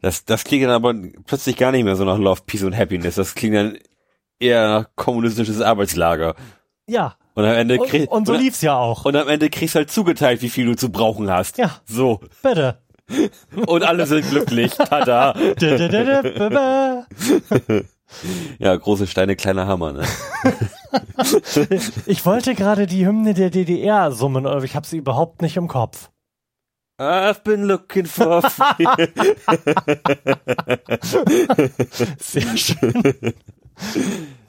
Das, das klingt dann aber plötzlich gar nicht mehr so nach Love, Peace und Happiness. Das klingt dann eher nach kommunistisches Arbeitslager. Ja. Und am Ende Und, krieg, und so und, lief's ja auch. und am Ende kriegst du halt zugeteilt, wie viel du zu brauchen hast. Ja. So. Bitte. Und alle sind glücklich. Tada. Ja, große Steine, kleiner Hammer, ne? Ich wollte gerade die Hymne der DDR summen, aber ich habe sie überhaupt nicht im Kopf. I've been looking for Sehr schön.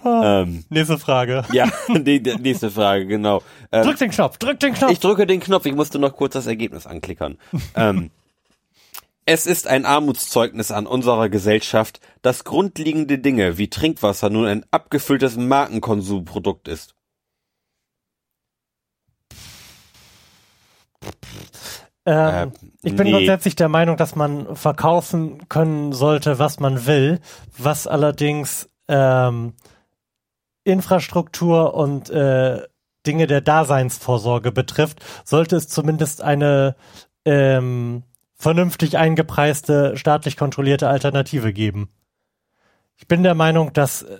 ähm, Nächste Frage. Ja, die, die nächste Frage, genau. Ähm, Drück den Knopf, drück den Knopf. Ich drücke den Knopf, ich musste noch kurz das Ergebnis anklickern. ähm, es ist ein Armutszeugnis an unserer Gesellschaft, dass grundlegende Dinge wie Trinkwasser nun ein abgefülltes Markenkonsumprodukt ist. Ähm, Äh, ich bin nee. grundsätzlich der Meinung, dass man verkaufen können sollte, was man will, was allerdings ähm, Infrastruktur und äh, Dinge der Daseinsvorsorge betrifft, sollte es zumindest eine ähm, vernünftig eingepreiste, staatlich kontrollierte Alternative geben. Ich bin der Meinung, dass äh,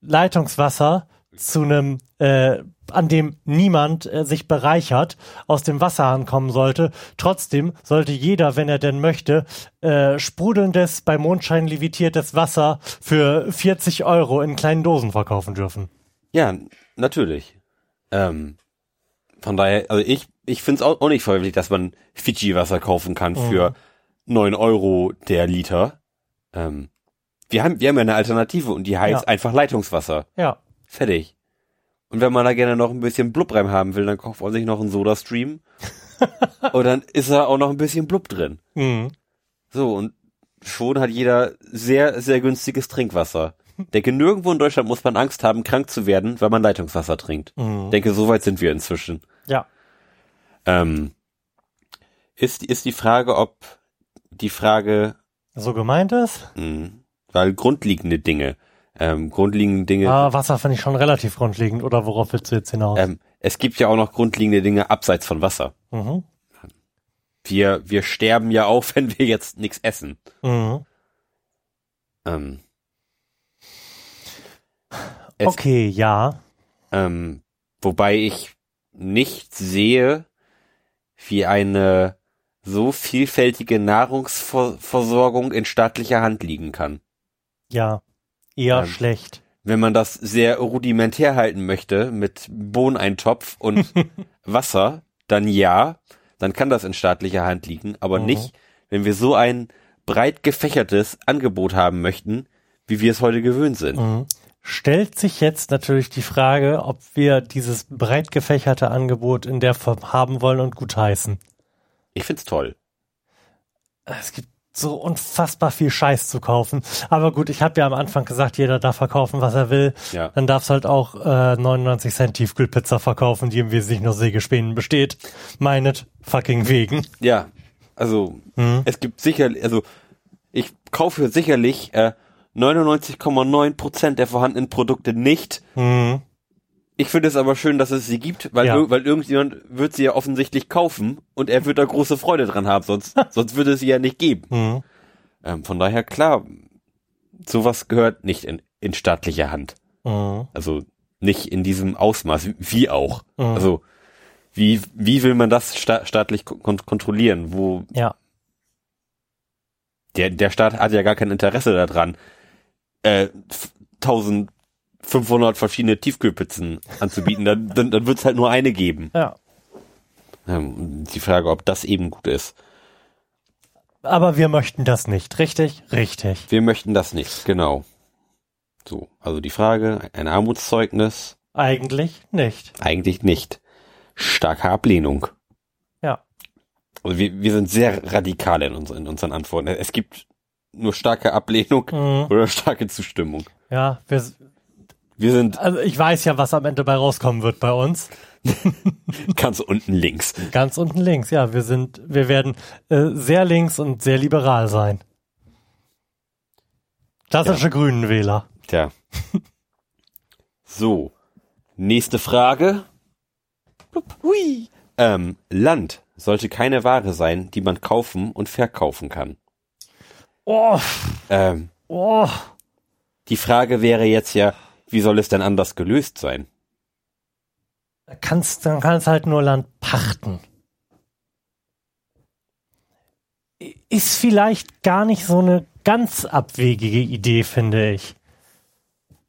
Leitungswasser zu einem, äh, an dem niemand äh, sich bereichert, aus dem Wasserhahn kommen sollte. Trotzdem sollte jeder, wenn er denn möchte, äh, sprudelndes, bei Mondschein levitiertes Wasser für 40 Euro in kleinen Dosen verkaufen dürfen. Ja, natürlich. Ähm, von daher, also ich, ich finde es auch, nicht verwerflich, dass man Fidschi-Wasser kaufen kann für neun Euro der Liter. Ähm, wir haben, wir haben ja eine Alternative und die heißt Ja. einfach Leitungswasser. Ja. Fertig. Und wenn man da gerne noch ein bisschen Blub rein haben will, dann kauft man sich noch einen Soda-Stream. und dann ist da auch noch ein bisschen Blub drin. Mhm. So, und schon hat jeder sehr, sehr günstiges Trinkwasser. Denke, nirgendwo in Deutschland muss man Angst haben, krank zu werden, weil man Leitungswasser trinkt. Mhm. Denke, so weit sind wir inzwischen. Ja. Ähm, ist, ist die Frage, ob die Frage, So gemeint ist? mh, weil grundlegende Dinge, ähm, grundlegende Dinge, Ah, Wasser finde ich schon relativ grundlegend. Oder worauf willst du jetzt hinaus? ähm, es gibt ja auch noch grundlegende Dinge abseits von Wasser. Mhm. Wir, wir sterben ja auch, wenn wir jetzt nichts essen. Mhm. Ähm, es, Okay, ja. ähm, wobei ich nicht sehe, wie eine so vielfältige Nahrungsversorgung in staatlicher Hand liegen kann. Ja. Eher Ähm, schlecht. Wenn man das sehr rudimentär halten möchte, mit Bohneneintopf und Wasser, dann ja, dann kann das in staatlicher Hand liegen, aber Mhm. nicht, wenn wir so ein breit gefächertes Angebot haben möchten, wie wir es heute gewöhnt sind. Mhm. Stellt sich jetzt natürlich die Frage, ob wir dieses breit gefächerte Angebot in der Form haben wollen und gutheißen. Ich find's toll. Es gibt so unfassbar viel Scheiß zu kaufen. Aber gut, ich habe ja am Anfang gesagt, jeder darf verkaufen, was er will. Ja. Dann darf's halt auch äh, 99 Cent Tiefkühlpizza verkaufen, die im Wesentlichen nur Sägespänen besteht. Meinet fucking wegen. Ja, also Mhm. es gibt sicher, also ich kaufe sicherlich äh, 99,9 Prozent der vorhandenen Produkte nicht. Mhm. Ich finde es aber schön, dass es sie gibt, weil, Ja. weil irgendjemand wird sie ja offensichtlich kaufen und er wird da große Freude dran haben, sonst, sonst würde es sie ja nicht geben. Mhm. Ähm, von daher, klar, sowas gehört nicht in, in staatlicher Hand. Mhm. Also nicht in diesem Ausmaß, wie auch. Mhm. Also wie, wie will man das sta staatlich kon kontrollieren, wo Ja. der, der Staat hat ja gar kein Interesse daran, äh, f- 1500 verschiedene Tiefkühlpizzen anzubieten. dann dann, dann wird es halt nur eine geben. Ja. Ähm, die Frage, ob das eben gut ist. Aber wir möchten das nicht, richtig? Richtig. Wir möchten das nicht, genau. So, also die Frage, ein Armutszeugnis? Eigentlich nicht. Eigentlich nicht. Starke Ablehnung. Ja. Also wir, wir sind sehr radikal in, uns, in unseren Antworten. Es gibt nur starke Ablehnung Mhm. oder starke Zustimmung. Ja, wir, Wir sind also ich weiß ja, was am Ende bei rauskommen wird bei uns. ganz unten links. Ganz unten links, ja. Wir sind, wir werden äh, sehr links und sehr liberal sein. Klassische Grünenwähler. Tja. So. Nächste Frage. Hui. Ähm, Land sollte keine Ware sein, die man kaufen und verkaufen kann. Oh, Ähm, oh. die Frage wäre jetzt ja, wie soll es denn anders gelöst sein? Da kannst, dann kannst halt nur Land pachten. Ist vielleicht gar nicht so eine ganz abwegige Idee, finde ich.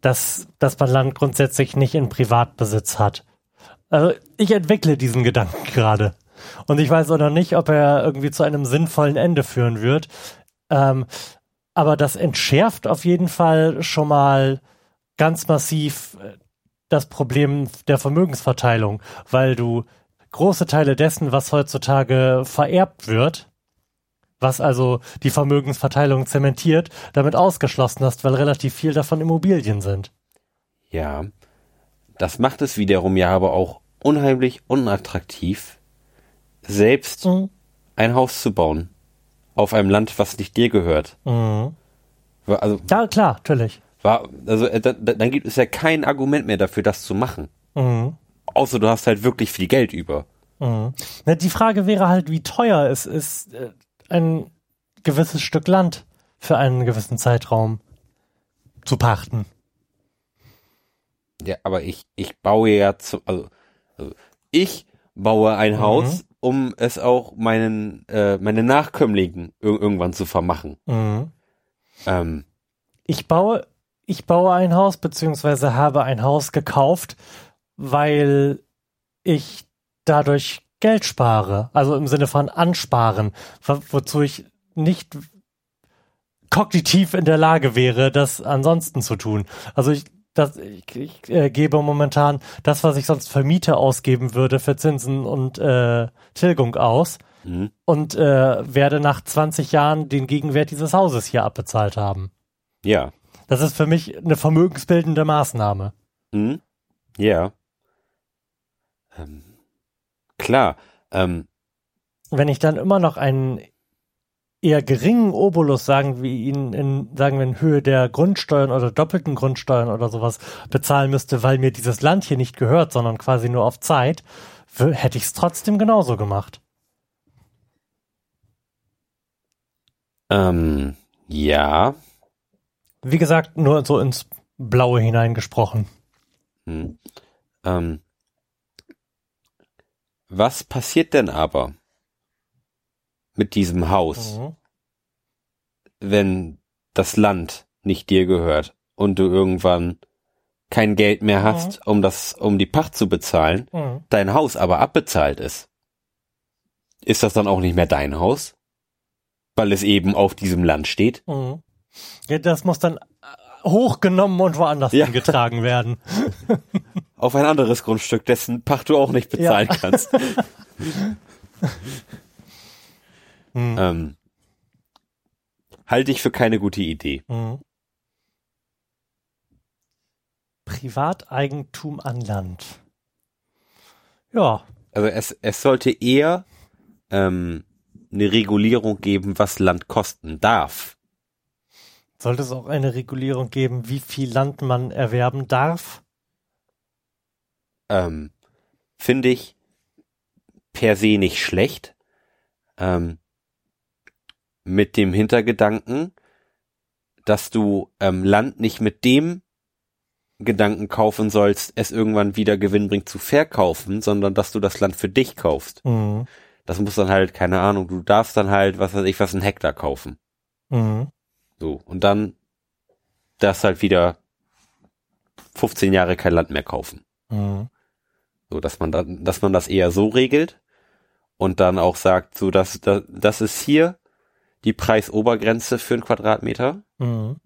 Dass, dass man Land grundsätzlich nicht in Privatbesitz hat. Also ich entwickle diesen Gedanken gerade. Und ich weiß auch noch nicht, ob er irgendwie zu einem sinnvollen Ende führen wird. Ähm, aber das entschärft auf jeden Fall schon mal ganz massiv äh, das Problem der Vermögensverteilung, weil du große Teile dessen, was heutzutage vererbt wird, was also die Vermögensverteilung zementiert, damit ausgeschlossen hast, weil relativ viel davon Immobilien sind. Ja, das macht es wiederum ja aber auch unheimlich unattraktiv, selbst Mhm. ein Haus zu bauen auf einem Land, was nicht dir gehört. Mhm. Also, Ja, klar, natürlich. war, also äh, da, da, dann gibt es ja kein Argument mehr dafür, das zu machen. Mhm. Außer du hast halt wirklich viel Geld über. Mhm. Na, die Frage wäre halt, wie teuer es ist, äh, ein gewisses Stück Land für einen gewissen Zeitraum zu pachten. Ja, aber ich, ich baue ja zu, also, also ich baue ein Mhm. Haus, um es auch meinen, äh, meine Nachkömmlingen ir irgendwann zu vermachen. Mhm. Ähm, Ich baue, ich baue ein Haus, beziehungsweise habe ein Haus gekauft, weil ich dadurch Geld spare. Also im Sinne von ansparen, wo- wozu ich nicht kognitiv in der Lage wäre, das ansonsten zu tun. Also ich, das, ich, ich äh, gebe momentan das, was ich sonst für Miete ausgeben würde, für Zinsen und äh, Tilgung aus mhm. und äh, werde nach 20 Jahren den Gegenwert dieses Hauses hier abbezahlt haben. ja. Das ist für mich eine vermögensbildende Maßnahme. Mhm. Ja. Ähm, klar. Ähm, Wenn ich dann immer noch einen eher geringen Obolus, sagen wir ihn in, sagen wir in Höhe der Grundsteuern oder doppelten Grundsteuern oder sowas bezahlen müsste, weil mir dieses Land hier nicht gehört, sondern quasi nur auf Zeit, hätte ich es trotzdem genauso gemacht. ähm, ja. Wie gesagt, nur so ins Blaue hineingesprochen. Hm. Ähm, was passiert denn aber mit diesem Haus, Mhm. wenn das Land nicht dir gehört und du irgendwann kein Geld mehr hast, um das, um die Pacht zu bezahlen, Mhm. dein Haus aber abbezahlt ist? Ist das dann auch nicht mehr dein Haus? Weil es eben auf diesem Land steht? Mhm. Ja, das muss dann äh, hochgenommen und woanders Ja. hingetragen werden. Auf ein anderes Grundstück, dessen Pacht du auch nicht bezahlen kannst. Mhm. ähm, halte ich für keine gute Idee. Mhm. Privateigentum an Land. Ja, Also es, es sollte eher ähm, eine Regulierung geben, was Land kosten darf. sollte es auch eine Regulierung geben, wie viel Land man erwerben darf? Ähm, Finde ich per se nicht schlecht. Ähm, mit dem Hintergedanken, dass du ähm, Land nicht mit dem Gedanken kaufen sollst, es irgendwann wieder gewinnbringend zu verkaufen, sondern dass du das Land für dich kaufst. Mhm. Das muss dann halt, keine Ahnung, du darfst dann halt, was weiß ich, was ein Hektar kaufen. Mhm. So. Und dann darfst halt wieder 15 Jahre kein Land mehr kaufen. Mhm. So, dass man dann, dass man das eher so regelt und dann auch sagt, so, dass, das, das ist hier die Preisobergrenze für einen Quadratmeter. Mhm.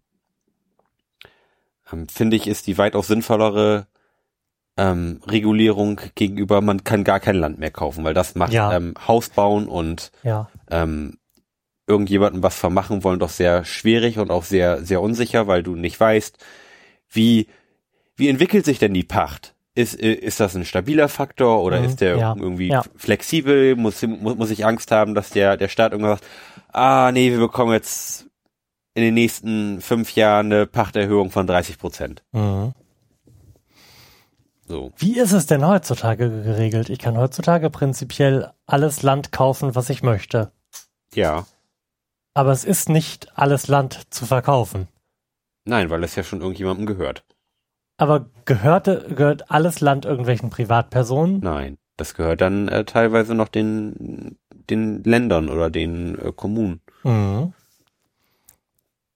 Ähm, Finde ich, ist die weitaus sinnvollere ähm, Regulierung gegenüber, man kann gar kein Land mehr kaufen, weil das macht Ja. ähm, Haus bauen und Ja. ähm, irgendjemandem was vermachen wollen doch sehr schwierig und auch sehr, sehr unsicher, weil du nicht weißt, wie, wie entwickelt sich denn die Pacht? Ist, äh, ist das ein stabiler Faktor oder Mhm, ist der ja, irgendwie ja. flexibel? Muss, muss, muss ich Angst haben, dass der, der Staat irgendwann sagt, ah, nee, wir bekommen jetzt in den nächsten fünf Jahren eine Pachterhöhung von 30 Prozent. Mhm. So. Wie ist es denn heutzutage geregelt? Ich kann heutzutage prinzipiell alles Land kaufen, was ich möchte. Ja. Aber es ist nicht alles Land zu verkaufen. Nein, weil es ja schon irgendjemandem gehört. Aber gehörte, gehört alles Land irgendwelchen Privatpersonen? Nein. Das gehört dann äh, teilweise noch den, den Ländern oder den äh, Kommunen. Mhm.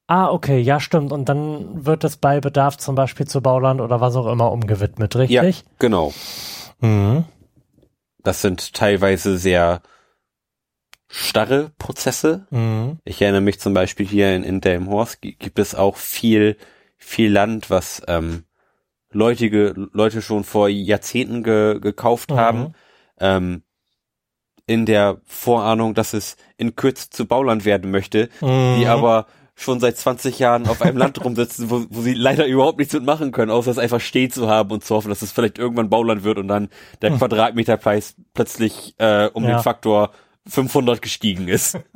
Ah, okay, ja, stimmt. Und dann wird es bei Bedarf zum Beispiel zu Bauland oder was auch immer umgewidmet, Ja, richtig? genau. Mhm. Das sind teilweise sehr starre Prozesse. Mhm. Ich erinnere mich zum Beispiel hier in, in Delmhorst gi- gibt es auch viel, viel Land, was ähm, Leute, Leute schon vor Jahrzehnten ge, gekauft Mhm. haben, ähm, in der Vorahnung, dass es in Kürze zu Bauland werden möchte, Mhm. die aber schon seit 20 Jahren auf einem Land rumsitzen, wo, wo sie leider überhaupt nichts mitmachen können, außer es einfach stehen zu haben und zu hoffen, dass es vielleicht irgendwann Bauland wird und dann der Quadratmeterpreis plötzlich äh, um. Ja. den Faktor 500 gestiegen ist.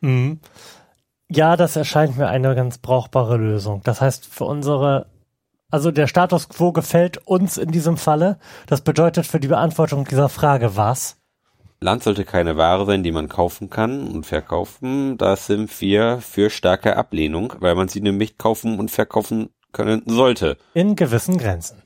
Mhm. Ja, das erscheint mir eine ganz brauchbare Lösung. Das heißt, für unsere, also der Status quo gefällt uns in diesem Falle. Das bedeutet für die Beantwortung dieser Frage was? Land sollte keine Ware sein, die man kaufen kann und verkaufen. Da sind wir für starke Ablehnung, weil man sie nämlich kaufen und verkaufen können sollte. In gewissen Grenzen.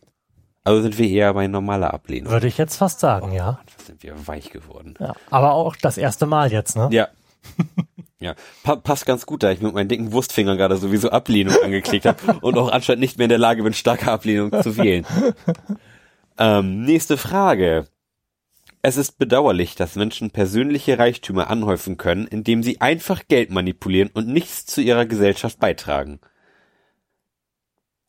Also sind wir eher bei normaler Ablehnung. Würde ich jetzt fast sagen, ja. Da sind wir weich geworden. ja. Aber auch das erste Mal jetzt, ne? Ja. Ja, pa passt ganz gut, da ich mit meinen dicken Wurstfingern gerade sowieso Ablehnung angeklickt habe und auch anscheinend nicht mehr in der Lage bin, starke Ablehnung zu wählen. Ähm, nächste Frage. Es ist bedauerlich, dass Menschen persönliche Reichtümer anhäufen können, indem sie einfach Geld manipulieren und nichts zu ihrer Gesellschaft beitragen.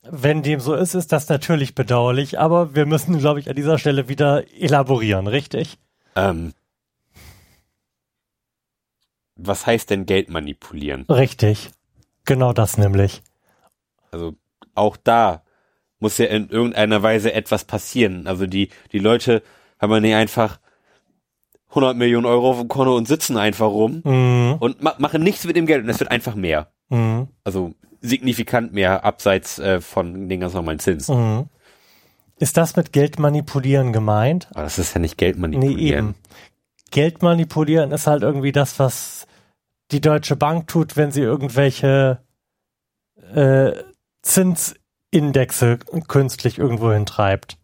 Wenn dem so ist, ist das natürlich bedauerlich, aber wir müssen, glaube ich, an dieser Stelle wieder elaborieren, richtig? Ähm, was heißt denn Geld manipulieren? Richtig. Genau das nämlich. Also auch da muss ja in irgendeiner Weise etwas passieren. Also die, die Leute haben ja nicht einfach 100 Millionen Euro auf dem Konto und sitzen einfach rum Mhm. und ma machen nichts mit dem Geld und es wird einfach mehr. Mhm. Also signifikant mehr abseits äh, von den ganz normalen Zinsen. Mhm. Ist das mit Geld manipulieren gemeint? Aber das ist ja nicht Geld Nee, manipulieren. eben. Geld manipulieren ist halt irgendwie das, was die Deutsche Bank tut, wenn sie irgendwelche äh, Zinsindexe künstlich irgendwo hintreibt.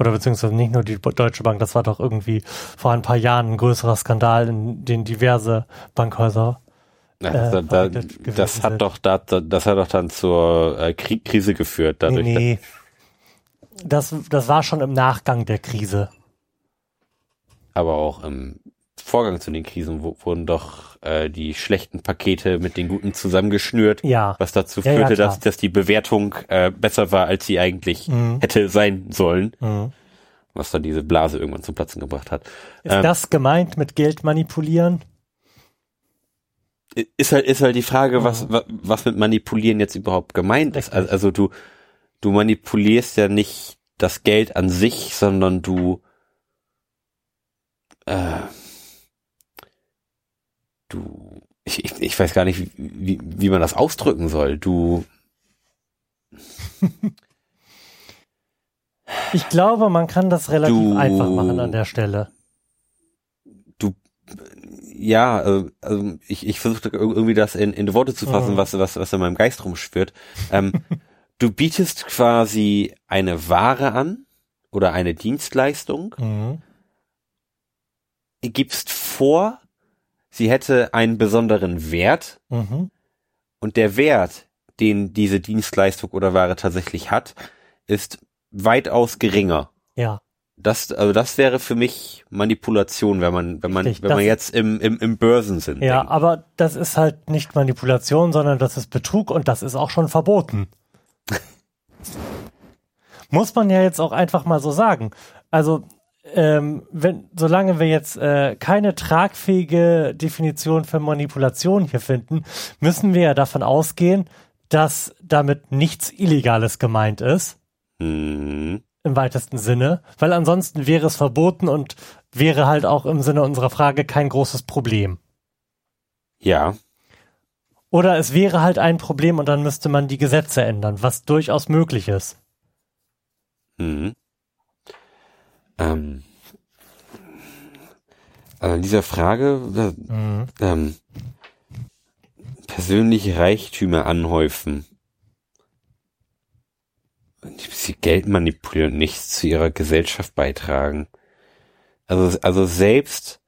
Oder beziehungsweise nicht nur die Deutsche Bank, das war doch irgendwie vor ein paar Jahren ein größerer Skandal, in den diverse Bankhäuser. Äh, das, da, das hat sind. doch da, das hat doch dann zur äh, Krise geführt dadurch. nee, nee. Das, das war schon im Nachgang der Krise. Aber auch im Vorgang zu den Krisen wurden doch äh, die schlechten Pakete mit den guten zusammengeschnürt. Ja. was dazu Ja, ja, führte, klar. dass, dass die Bewertung äh, besser war, als sie eigentlich Mhm. hätte sein sollen, Mhm. was dann diese Blase irgendwann zum Platzen gebracht hat. Ist Ähm, das gemeint mit Geld manipulieren? Ist halt, ist halt die Frage, was, wa- was mit manipulieren jetzt überhaupt gemeint ist. Also, also du, du manipulierst ja nicht das Geld an sich, sondern du, äh, du, ich, ich, ich weiß gar nicht, wie, wie, wie man das ausdrücken soll. Du, Ich glaube, man kann das relativ Du- einfach machen an der Stelle. ja, also, also ich, ich versuche irgendwie das in, in Worte zu fassen, Mhm. was, was, was in meinem Geist rumschwirrt. Ähm, du bietest quasi eine Ware an oder eine Dienstleistung, Mhm. gibst vor, sie hätte einen besonderen Wert Mhm. und der Wert, den diese Dienstleistung oder Ware tatsächlich hat, ist weitaus geringer. Ja, Das, also das wäre für mich Manipulation, wenn man, wenn man, Richtig, wenn man jetzt im, im, im Börsensinn ja, denkt. aber das ist halt nicht Manipulation, sondern das ist Betrug und das ist auch schon verboten. Muss man ja jetzt auch einfach mal so sagen. Also, ähm, wenn, solange wir jetzt äh, keine tragfähige Definition für Manipulation hier finden, müssen wir ja davon ausgehen, dass damit nichts Illegales gemeint ist. Hm. im weitesten Sinne, weil ansonsten wäre es verboten und wäre halt auch im Sinne unserer Frage kein großes Problem. Ja, Oder es wäre halt ein Problem und dann müsste man die Gesetze ändern, was durchaus möglich ist. Mhm. Ähm, also in dieser Frage, äh, Mhm. ähm, persönliche Reichtümer anhäufen. Sie Geld manipulieren nichts zu ihrer Gesellschaft beitragen. Also, also selbst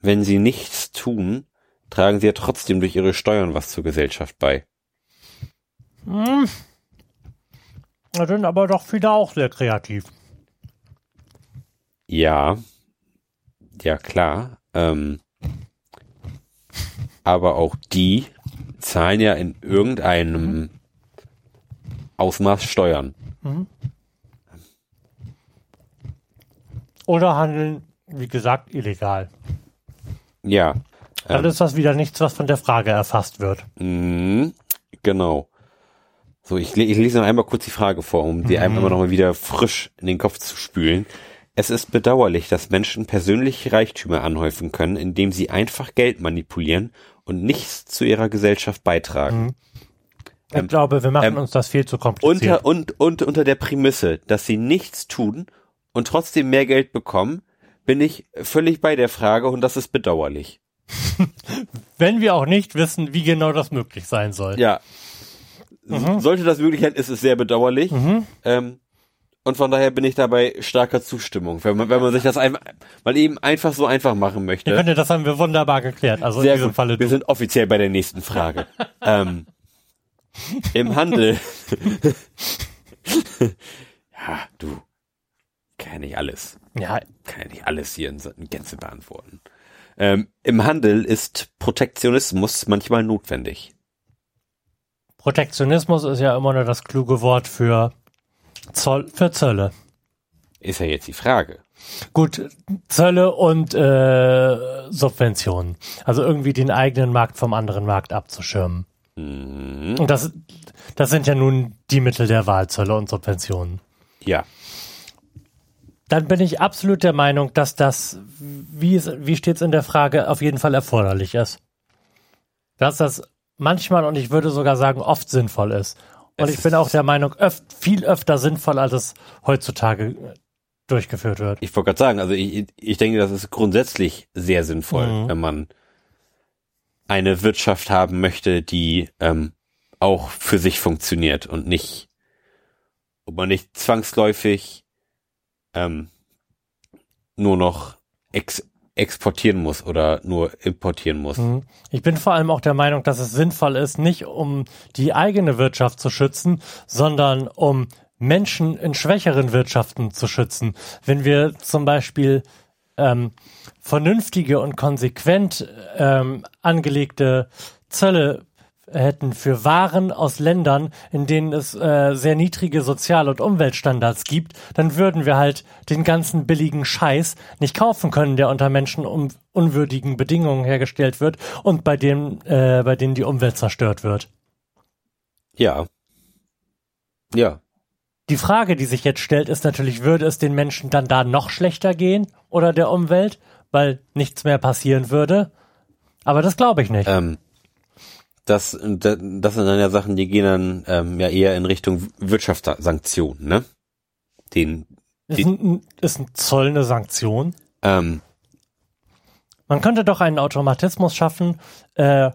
wenn sie nichts tun, tragen sie ja trotzdem durch ihre Steuern was zur Gesellschaft bei. Hm. Da sind aber doch viele auch sehr kreativ. Ja, ja klar. Ähm, aber auch die zahlen ja in irgendeinem Ausmaß Steuern. Oder handeln, wie gesagt, illegal. Ja, Dann ist das wieder nichts, was von der Frage erfasst wird. mhm, genau. So, ich, ich lese noch einmal kurz die Frage vor, um die einem immer noch mal wieder frisch in den Kopf zu spülen. Es ist bedauerlich, dass Menschen persönliche Reichtümer anhäufen können, indem sie einfach Geld manipulieren und nichts zu ihrer Gesellschaft beitragen. Ich Ähm, glaube, wir machen ähm, uns das viel zu kompliziert. unter und und unter der Prämisse, dass sie nichts tun und trotzdem mehr Geld bekommen, bin ich völlig bei der Frage und das ist bedauerlich. Wenn wir auch nicht wissen, wie genau das möglich sein soll. Ja. Sollte das möglich sein, ist es sehr bedauerlich. Mhm. Ähm, und von daher bin ich dabei starker Zustimmung, wenn man, wenn man sich das ein, mal eben einfach so einfach machen Ich möchte. finde, das haben wir wunderbar geklärt. Also Sehr in diesem gut. Falle Wir du. sind offiziell bei der nächsten Frage. ähm, Im Handel. ja, du. Kann ja nicht alles. Ja, kann ja nicht alles hier in, in Gänze beantworten. Ähm, Im Handel ist Protektionismus manchmal notwendig. Protektionismus ist ja immer nur das kluge Wort für Zoll, für Zölle. Ist ja jetzt die Frage. Gut, Zölle und äh, Subventionen. Also irgendwie den eigenen Markt vom anderen Markt abzuschirmen. Mhm. Und das, das sind ja nun die Mittel der Wahl, Zölle und Subventionen. Ja. Dann bin ich absolut der Meinung, dass das, wie, es, wie steht es in der Frage, auf jeden Fall erforderlich ist. Dass das manchmal und ich würde sogar sagen oft sinnvoll ist. Und ich bin auch der Meinung, öf viel öfter sinnvoll, als es heutzutage äh, durchgeführt wird. Ich wollte gerade sagen, also ich, ich denke, das ist grundsätzlich sehr sinnvoll, Mhm. wenn man eine Wirtschaft haben möchte, die ähm, auch für sich funktioniert und nicht, ob man nicht zwangsläufig ähm, nur noch ex exportieren muss oder nur importieren muss. Mhm. Ich bin vor allem auch der Meinung, dass es sinnvoll ist, nicht um die eigene Wirtschaft zu schützen, sondern um Menschen in schwächeren Wirtschaften zu schützen. Wenn wir zum Beispiel ähm, vernünftige und konsequent ähm, angelegte Zölle hätten für Waren aus Ländern, in denen es äh, sehr niedrige Sozial- und Umweltstandards gibt, dann würden wir halt den ganzen billigen Scheiß nicht kaufen können, der unter Menschen um unwürdigen Bedingungen hergestellt wird und bei dem, äh, bei denen die Umwelt zerstört wird. Ja. Ja. Die Frage, die sich jetzt stellt, ist natürlich, würde es den Menschen dann da noch schlechter gehen oder der Umwelt, weil nichts mehr passieren würde? Aber das glaube ich nicht. Ähm, das, das sind dann ja Sachen, die gehen dann ähm, ja eher in Richtung Wirtschaftssanktionen, ne? Den, ist, ein, ist ein Zoll eine Sanktion? ähm, Man könnte doch einen Automatismus schaffen, äh,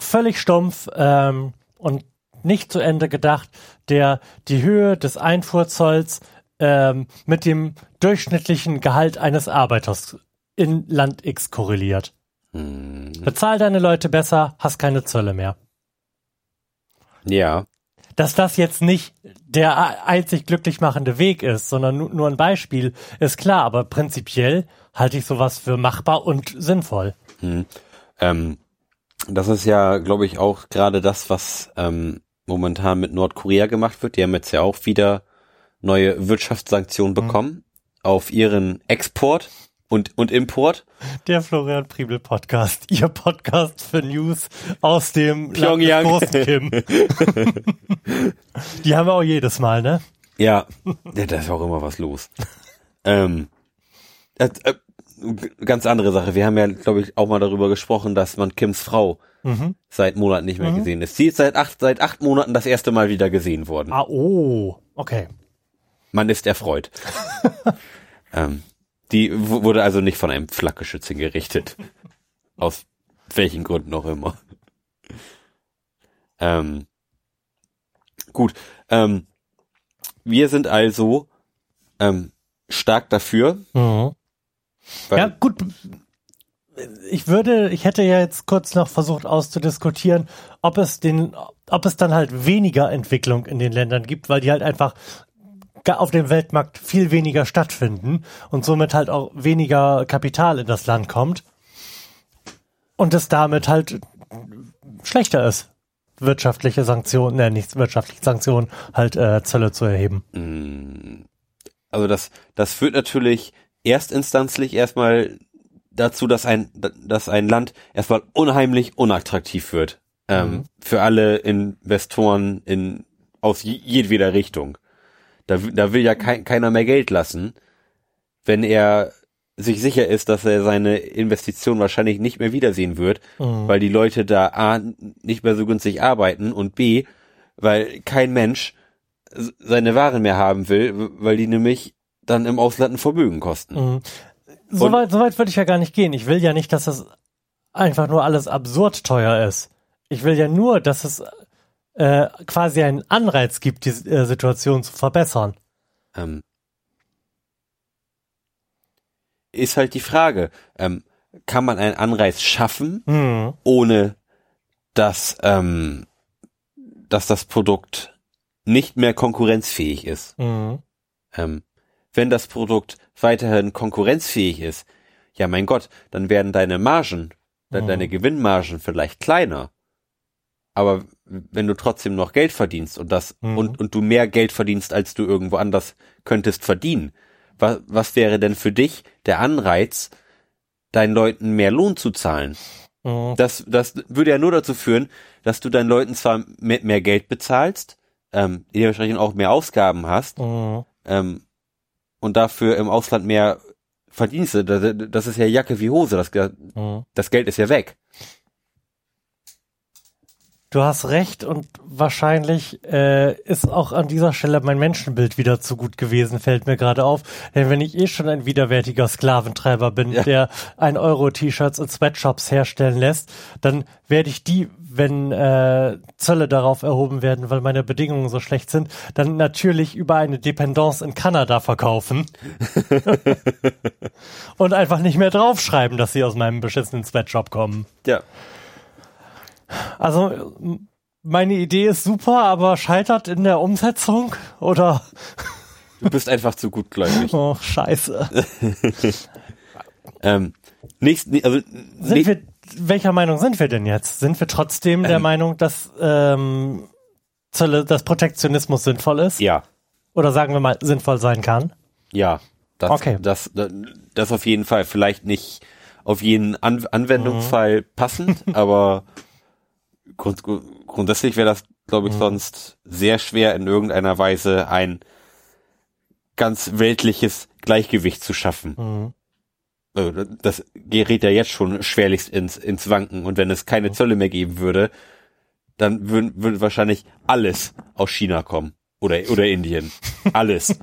völlig stumpf ähm, und nicht zu Ende gedacht, der die Höhe des Einfuhrzolls ähm, mit dem durchschnittlichen Gehalt eines Arbeiters in Land X korreliert. Hm, Bezahl deine Leute besser, hast keine Zölle mehr. ja, Dass das jetzt nicht der einzig glücklich machende Weg ist, sondern nu- nur ein Beispiel, ist klar, aber prinzipiell halte ich sowas für machbar und sinnvoll. ähm, das ist ja, glaube ich, auch gerade das, was ähm, momentan mit Nordkorea gemacht wird. Die haben jetzt ja auch wieder neue Wirtschaftssanktionen bekommen auf ihren Export und, und Import. Der Florian Priebel Podcast, Ihr Podcast für News aus dem Pyongyang. Land des großen Kim. Die haben wir auch jedes Mal, ne? Ja, ja da ist auch immer was los. ähm, äh, äh, ganz andere Sache. Wir haben ja, glaube ich, auch mal darüber gesprochen, dass man Kims Frau Mhm. seit Monaten nicht mehr gesehen ist. Sie ist seit acht, seit acht Monaten das erste Mal wieder gesehen worden. Ah, oh, okay. Man ist erfreut. ähm, die wurde also nicht von einem Flakgeschütze gerichtet. Aus welchen Gründen auch immer. Ähm, gut. Ähm, wir sind also ähm, stark dafür. Mhm. Ja, gut. Ich würde, ich hätte ja jetzt kurz noch versucht auszudiskutieren, ob es den, ob es dann halt weniger Entwicklung in den Ländern gibt, weil die halt einfach auf dem Weltmarkt viel weniger stattfinden und somit halt auch weniger Kapital in das Land kommt und es damit halt schlechter ist, wirtschaftliche Sanktionen, äh, nicht wirtschaftliche Sanktionen, halt äh, Zölle zu erheben. Also das, das führt natürlich erstinstanzlich erstmal dazu, dass ein, dass ein Land erstmal unheimlich unattraktiv wird. Ähm, Für alle Investoren in, aus je- jedweder Richtung. Da, da will ja kein, keiner mehr Geld lassen, wenn er sich sicher ist, dass er seine Investition wahrscheinlich nicht mehr wiedersehen wird, weil die Leute da A, nicht mehr so günstig arbeiten und B, weil kein Mensch seine Waren mehr haben will, weil die nämlich dann im Ausland ein Vermögen kosten. Mhm. Soweit so weit würde ich ja gar nicht gehen. Ich will ja nicht, dass das einfach nur alles absurd teuer ist. Ich will ja nur, dass es äh, quasi einen Anreiz gibt, die äh, Situation zu verbessern. Ähm, ist halt die Frage, ähm, kann man einen Anreiz schaffen, Mhm. ohne dass, ähm, dass das Produkt nicht mehr konkurrenzfähig ist? Mhm. Ähm, wenn das Produkt weiterhin konkurrenzfähig ist, ja mein Gott, dann werden deine Margen, de Mhm. deine Gewinnmargen vielleicht kleiner. Aber wenn du trotzdem noch Geld verdienst und das Mhm. und, und du mehr Geld verdienst, als du irgendwo anders könntest verdienen, was, was wäre denn für dich der Anreiz, deinen Leuten mehr Lohn zu zahlen? Mhm. Das, das würde ja nur dazu führen, dass du deinen Leuten zwar mehr, mehr Geld bezahlst, ähm, dementsprechend auch mehr Ausgaben hast, Mhm. ähm, und dafür im Ausland mehr verdienst. du. Das, das ist ja Jacke wie Hose, das, Mhm. das Geld ist ja weg. Du hast recht und wahrscheinlich äh, ist auch an dieser Stelle mein Menschenbild wieder zu gut gewesen, fällt mir gerade auf. Denn wenn ich eh schon ein widerwärtiger Sklaventreiber bin, Ja. der ein Euro T-Shirts in Sweatshops herstellen lässt, dann werde ich die, wenn äh, Zölle darauf erhoben werden, weil meine Bedingungen so schlecht sind, dann natürlich über eine Dependance in Kanada verkaufen und einfach nicht mehr draufschreiben, dass sie aus meinem beschissenen Sweatshop kommen. Ja. Also meine Idee ist super, aber scheitert in der Umsetzung oder Du bist einfach zu gutgläubig. oh scheiße. ähm, nächst, also, Sind nächst, wir welcher Meinung sind wir denn jetzt? Sind wir trotzdem der Ähm. Meinung, dass ähm, dass Protektionismus sinnvoll ist? ja, Oder sagen wir mal sinnvoll sein kann? ja. Das, Okay. das, das, das auf jeden Fall. Vielleicht nicht auf jeden An Anwendungsfall passend, aber grund, grundsätzlich wäre das, glaube ich, sonst sehr schwer in irgendeiner Weise ein ganz weltliches Gleichgewicht zu schaffen. Mhm. Also, das gerät ja jetzt schon schwerlichst ins, ins Wanken. Und wenn es keine Zölle mehr geben würde, dann würde wahrscheinlich alles aus China kommen. Oder, oder Indien. Alles.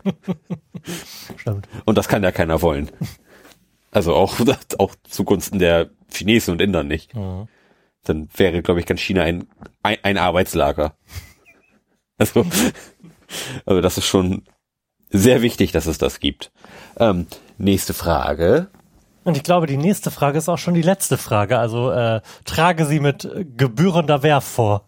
Stimmt. Und das kann ja keiner wollen. Also auch, auch zugunsten der Chinesen und Indern nicht. Mhm. Dann wäre, glaube ich, ganz China ein, ein, ein Arbeitslager. Also, also das ist schon sehr wichtig, dass es das gibt. Ähm, nächste Frage. Und ich glaube, die nächste Frage ist auch schon die letzte Frage. Also äh, trage sie mit gebührender Werf vor.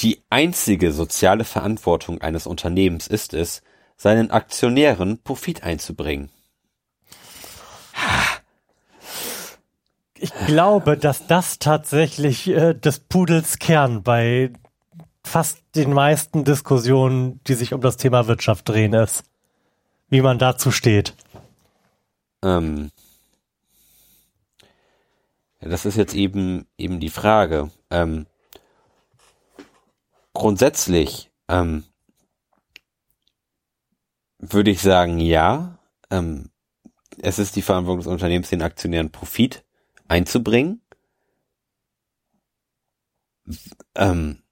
Die einzige soziale Verantwortung eines Unternehmens ist es, seinen Aktionären Profit einzubringen. Ich glaube, dass das tatsächlich äh, des Pudels Kern bei fast den meisten Diskussionen, die sich um das Thema Wirtschaft drehen, ist. Wie man dazu steht. Ähm, ja, das ist jetzt eben eben die Frage. Ähm, grundsätzlich ähm, würde ich sagen, ja. Ähm, es ist die Verantwortung des Unternehmens, den Aktionären Profit einzubringen. Ähm,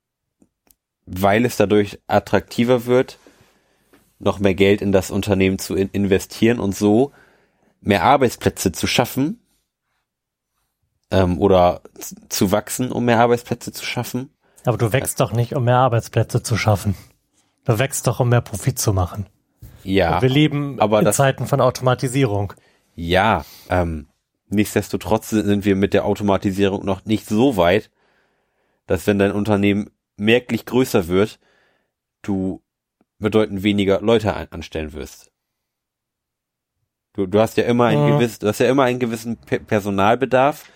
weil es dadurch attraktiver wird, noch mehr Geld in das Unternehmen zu in investieren und so mehr Arbeitsplätze zu schaffen ähm, oder zu wachsen, um mehr Arbeitsplätze zu schaffen. Aber du wächst doch nicht, um mehr Arbeitsplätze zu schaffen. Du wächst doch, um mehr Profit zu machen. Ja, Wir leben aber in das- Zeiten von Automatisierung. ja. Ähm, nichtsdestotrotz sind wir mit der Automatisierung noch nicht so weit, dass wenn dein Unternehmen merklich größer wird, du bedeutend weniger Leute an, anstellen wirst. Du, du hast ja immer ein Mhm. gewiss, du hast ja immer einen gewissen Pe Personalbedarf,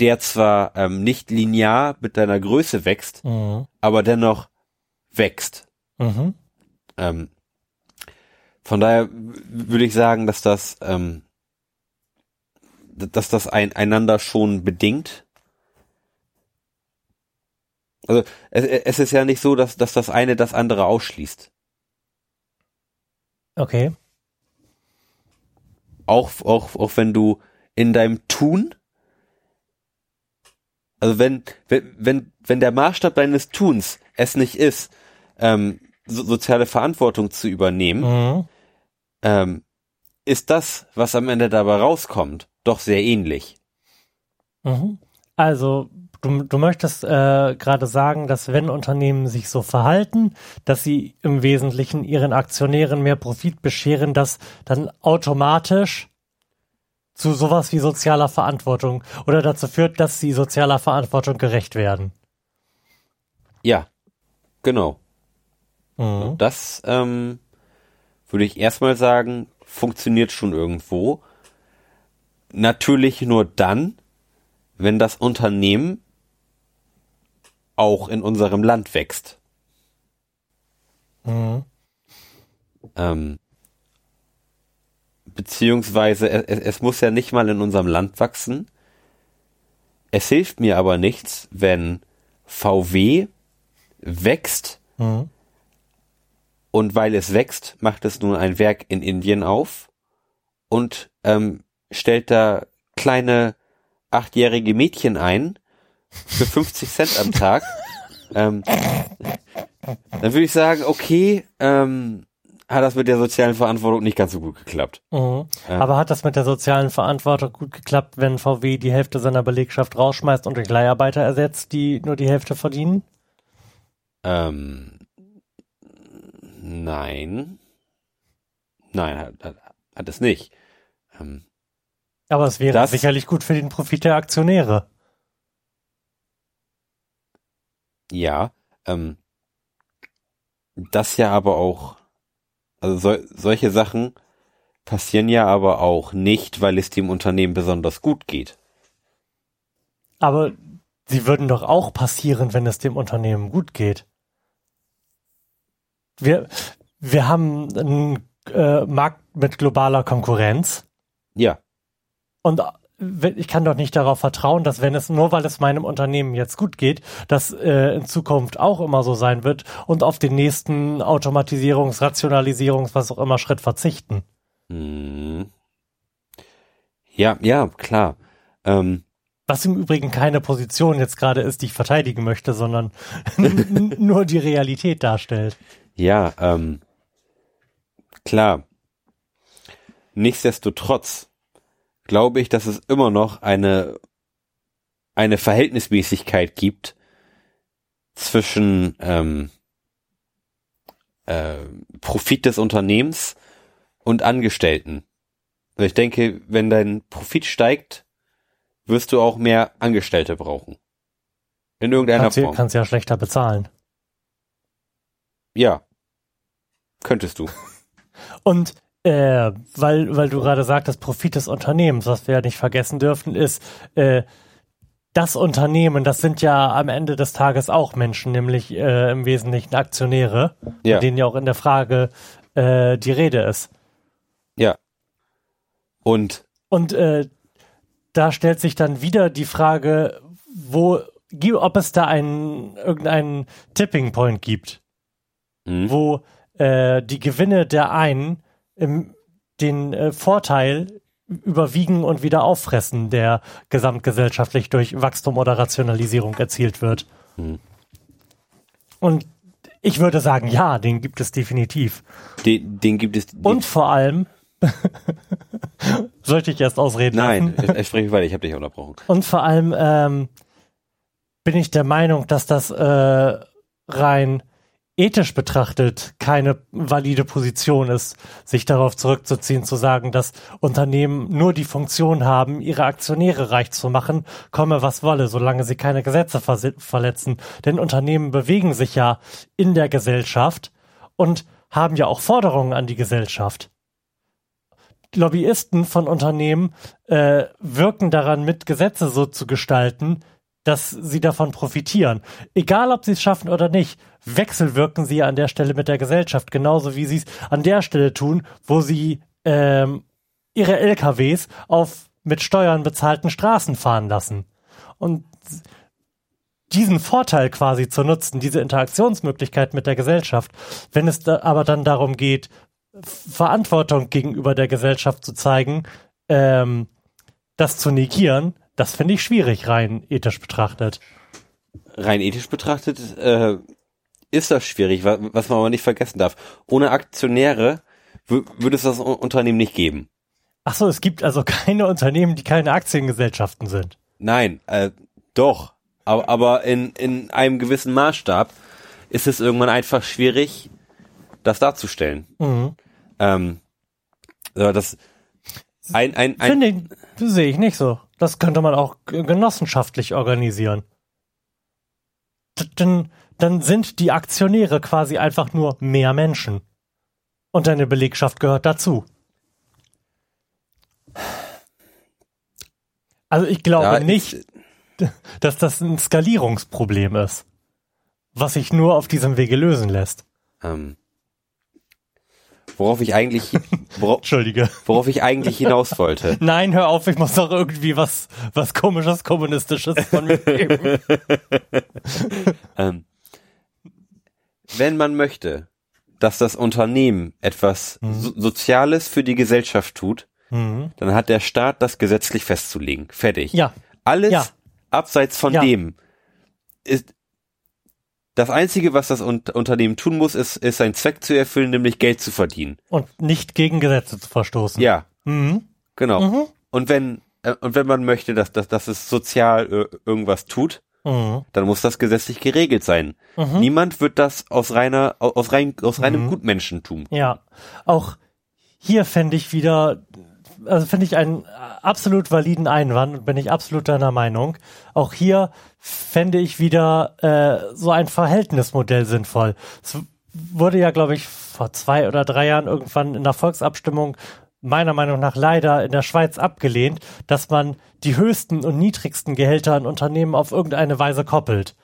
der zwar ähm, nicht linear mit deiner Größe wächst, Mhm. aber dennoch wächst. Mhm. Ähm, von daher würde ich sagen, dass das, ähm, dass das ein, einander schon bedingt. Also es, es ist ja nicht so, dass, dass das eine das andere ausschließt. Okay. Auch, auch, auch wenn du in deinem Tun, also wenn, wenn, wenn, wenn der Maßstab deines Tuns es nicht ist, ähm, so, soziale Verantwortung zu übernehmen, Mhm. ähm, ist das, was am Ende dabei rauskommt, doch sehr ähnlich. Mhm. Also, du, du möchtest äh, gerade sagen, dass wenn Unternehmen sich so verhalten, dass sie im Wesentlichen ihren Aktionären mehr Profit bescheren, dass dann automatisch zu sowas wie sozialer Verantwortung oder dazu führt, dass sie sozialer Verantwortung gerecht werden. Ja, genau. Mhm. Das ähm, würde ich erstmal sagen, funktioniert schon irgendwo. Natürlich nur dann, wenn das Unternehmen auch in unserem Land wächst. Mhm. Ähm, beziehungsweise es, es, muss ja nicht mal in unserem Land wachsen. Es hilft mir aber nichts, wenn VW wächst Mhm. und weil es wächst, macht es nun ein Werk in Indien auf und ähm, stellt da kleine achtjährige Mädchen ein für 50 Cent am Tag. ähm, dann würde ich sagen, okay, ähm, hat das mit der sozialen Verantwortung nicht ganz so gut geklappt. Mhm. Ja. Aber hat das mit der sozialen Verantwortung gut geklappt, wenn VW die Hälfte seiner Belegschaft rausschmeißt und durch Leiharbeiter ersetzt, die nur die Hälfte verdienen? Ähm, nein. Nein, hat, hat, hat es nicht. Ähm, Aber es wäre Das- sicherlich gut für den Profit der Aktionäre. ja, ähm, das ja aber auch, also sol solche Sachen passieren ja aber auch nicht, weil es dem Unternehmen besonders gut geht. Aber sie würden doch auch passieren, wenn es dem Unternehmen gut geht. Wir, wir haben einen äh, Markt mit globaler Konkurrenz Ja, und wenn- ich kann doch nicht darauf vertrauen, dass wenn es nur weil es meinem Unternehmen jetzt gut geht, das äh, in Zukunft auch immer so sein wird und auf den nächsten Automatisierungs-, Rationalisierungs-, was auch immer Schritt verzichten. hm. ja, ja, klar. Ähm, Was im Übrigen keine Position jetzt gerade ist, die ich verteidigen möchte, sondern nur die Realität darstellt. Ja, ähm, klar. Nichtsdestotrotz glaube ich, dass es immer noch eine, eine Verhältnismäßigkeit gibt zwischen ähm, äh, Profit des Unternehmens und Angestellten. Also ich denke, wenn dein Profit steigt, wirst du auch mehr Angestellte brauchen. In irgendeiner Kannst, du- Form. kannst ja schlechter bezahlen. Ja. Könntest du. Und äh, weil, weil du gerade sagtest, Profit des Unternehmens, was wir ja nicht vergessen dürfen, ist, äh, das Unternehmen, das sind ja am Ende des Tages auch Menschen, nämlich äh, im Wesentlichen Aktionäre, Ja. denen ja auch in der Frage äh, die Rede ist. Ja. Und Und äh, da stellt sich dann wieder die Frage, wo, ob es da einen irgendeinen Tipping Point gibt, mh, wo äh, die Gewinne der einen im, den äh, Vorteil überwiegen und wieder auffressen, der gesamtgesellschaftlich durch Wachstum oder Rationalisierung erzielt wird. Und ich würde sagen, ja, den gibt es definitiv. Den, den gibt es. Und vor allem, sollte ich erst ausreden nein, ich spreche weiter, ich habe dich unterbrochen. Und vor allem ähm, bin ich der Meinung, dass das äh, rein ethisch betrachtet keine valide Position ist, sich darauf zurückzuziehen, zu sagen, dass Unternehmen nur die Funktion haben, ihre Aktionäre reich zu machen, komme was wolle, solange sie keine Gesetze verletzen. Denn Unternehmen bewegen sich ja in der Gesellschaft und haben ja auch Forderungen an die Gesellschaft. Lobbyisten von Unternehmen äh, wirken daran mit, Gesetze so zu gestalten, dass sie davon profitieren. Egal, ob sie es schaffen oder nicht, wechselwirken sie an der Stelle mit der Gesellschaft, genauso wie sie es an der Stelle tun, wo sie ähm, ihre LKWs auf mit Steuern bezahlten Straßen fahren lassen. Und diesen Vorteil quasi zu nutzen, diese Interaktionsmöglichkeit mit der Gesellschaft, wenn es da aber dann darum geht, Verantwortung gegenüber der Gesellschaft zu zeigen, ähm, das zu negieren, das finde ich schwierig, rein ethisch betrachtet. Rein ethisch betrachtet äh, ist das schwierig, wa- was man aber nicht vergessen darf. Ohne Aktionäre wü- würde es das Unternehmen nicht geben. Ach so, es gibt also keine Unternehmen, die keine Aktiengesellschaften sind. Nein, äh, doch. Aber, aber in, in einem gewissen Maßstab ist es irgendwann einfach schwierig, das darzustellen. Mhm. Ähm, so, das ein, ein, ein, Finde ich, sehe ich nicht so. Das könnte man auch genossenschaftlich organisieren. Dann, dann sind die Aktionäre quasi einfach nur mehr Menschen. Und deine Belegschaft gehört dazu. Also ich glaube da nicht, dass das ein Skalierungsproblem ist, was sich nur auf diesem Wege lösen lässt. ähm, worauf ich eigentlich, worauf, Entschuldige. worauf ich eigentlich hinaus wollte. Nein, hör auf, ich muss doch irgendwie was, was komisches, kommunistisches von mir geben. Ähm, wenn man möchte, dass das Unternehmen etwas so Soziales für die Gesellschaft tut, Mhm. dann hat der Staat das gesetzlich festzulegen. Fertig. Ja, Alles Ja. abseits von Ja. dem ist das einzige, was das Un Unternehmen tun muss, ist, ist seinen Zweck zu erfüllen, nämlich Geld zu verdienen. und nicht gegen Gesetze zu verstoßen. Ja, Mhm. genau. Mhm. Und wenn äh, und wenn man möchte, dass, dass, dass es sozial äh, irgendwas tut, Mhm. dann muss das gesetzlich geregelt sein. Mhm. Niemand wird das aus reiner au- aus rein aus reinem Mhm. Gutmenschentum. Ja, auch hier fände ich wieder, also finde ich einen absolut validen Einwand und bin ich absolut deiner Meinung. Auch hier fände ich wieder äh, so ein Verhältnismodell sinnvoll. Es wurde ja, glaube ich, vor zwei oder drei Jahren irgendwann in der Volksabstimmung meiner Meinung nach leider in der Schweiz abgelehnt, dass man die höchsten und niedrigsten Gehälter in Unternehmen auf irgendeine Weise koppelt.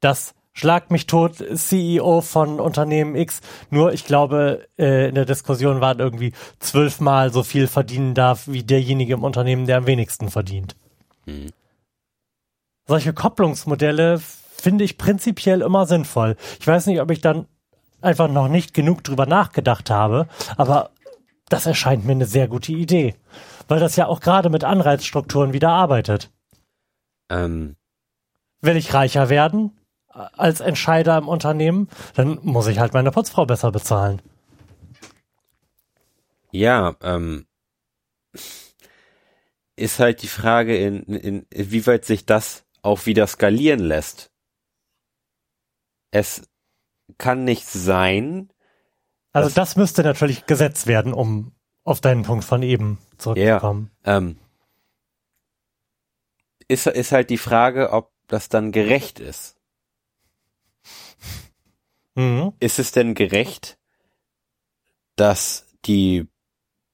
Das Schlag mich tot, CEO von Unternehmen X. Nur ich glaube, äh, in der Diskussion waren irgendwie zwölfmal so viel verdienen darf wie derjenige im Unternehmen, der am wenigsten verdient. Solche Kopplungsmodelle finde ich prinzipiell immer sinnvoll. Ich weiß nicht, ob ich dann einfach noch nicht genug drüber nachgedacht habe, aber das erscheint mir eine sehr gute Idee, weil das ja auch gerade mit Anreizstrukturen wieder arbeitet. Ähm, Will ich reicher werden als Entscheider im Unternehmen, dann muss ich halt meine Putzfrau besser bezahlen. ja, ähm, ist halt die Frage, in, in, inwieweit sich das auch wieder skalieren lässt. Es kann nicht sein, Also Das- müsste natürlich gesetzt werden, um auf deinen Punkt von eben zurückzukommen. ähm, ist, ist halt die Frage, ob das dann gerecht ist. Mhm. Ist es denn gerecht, dass die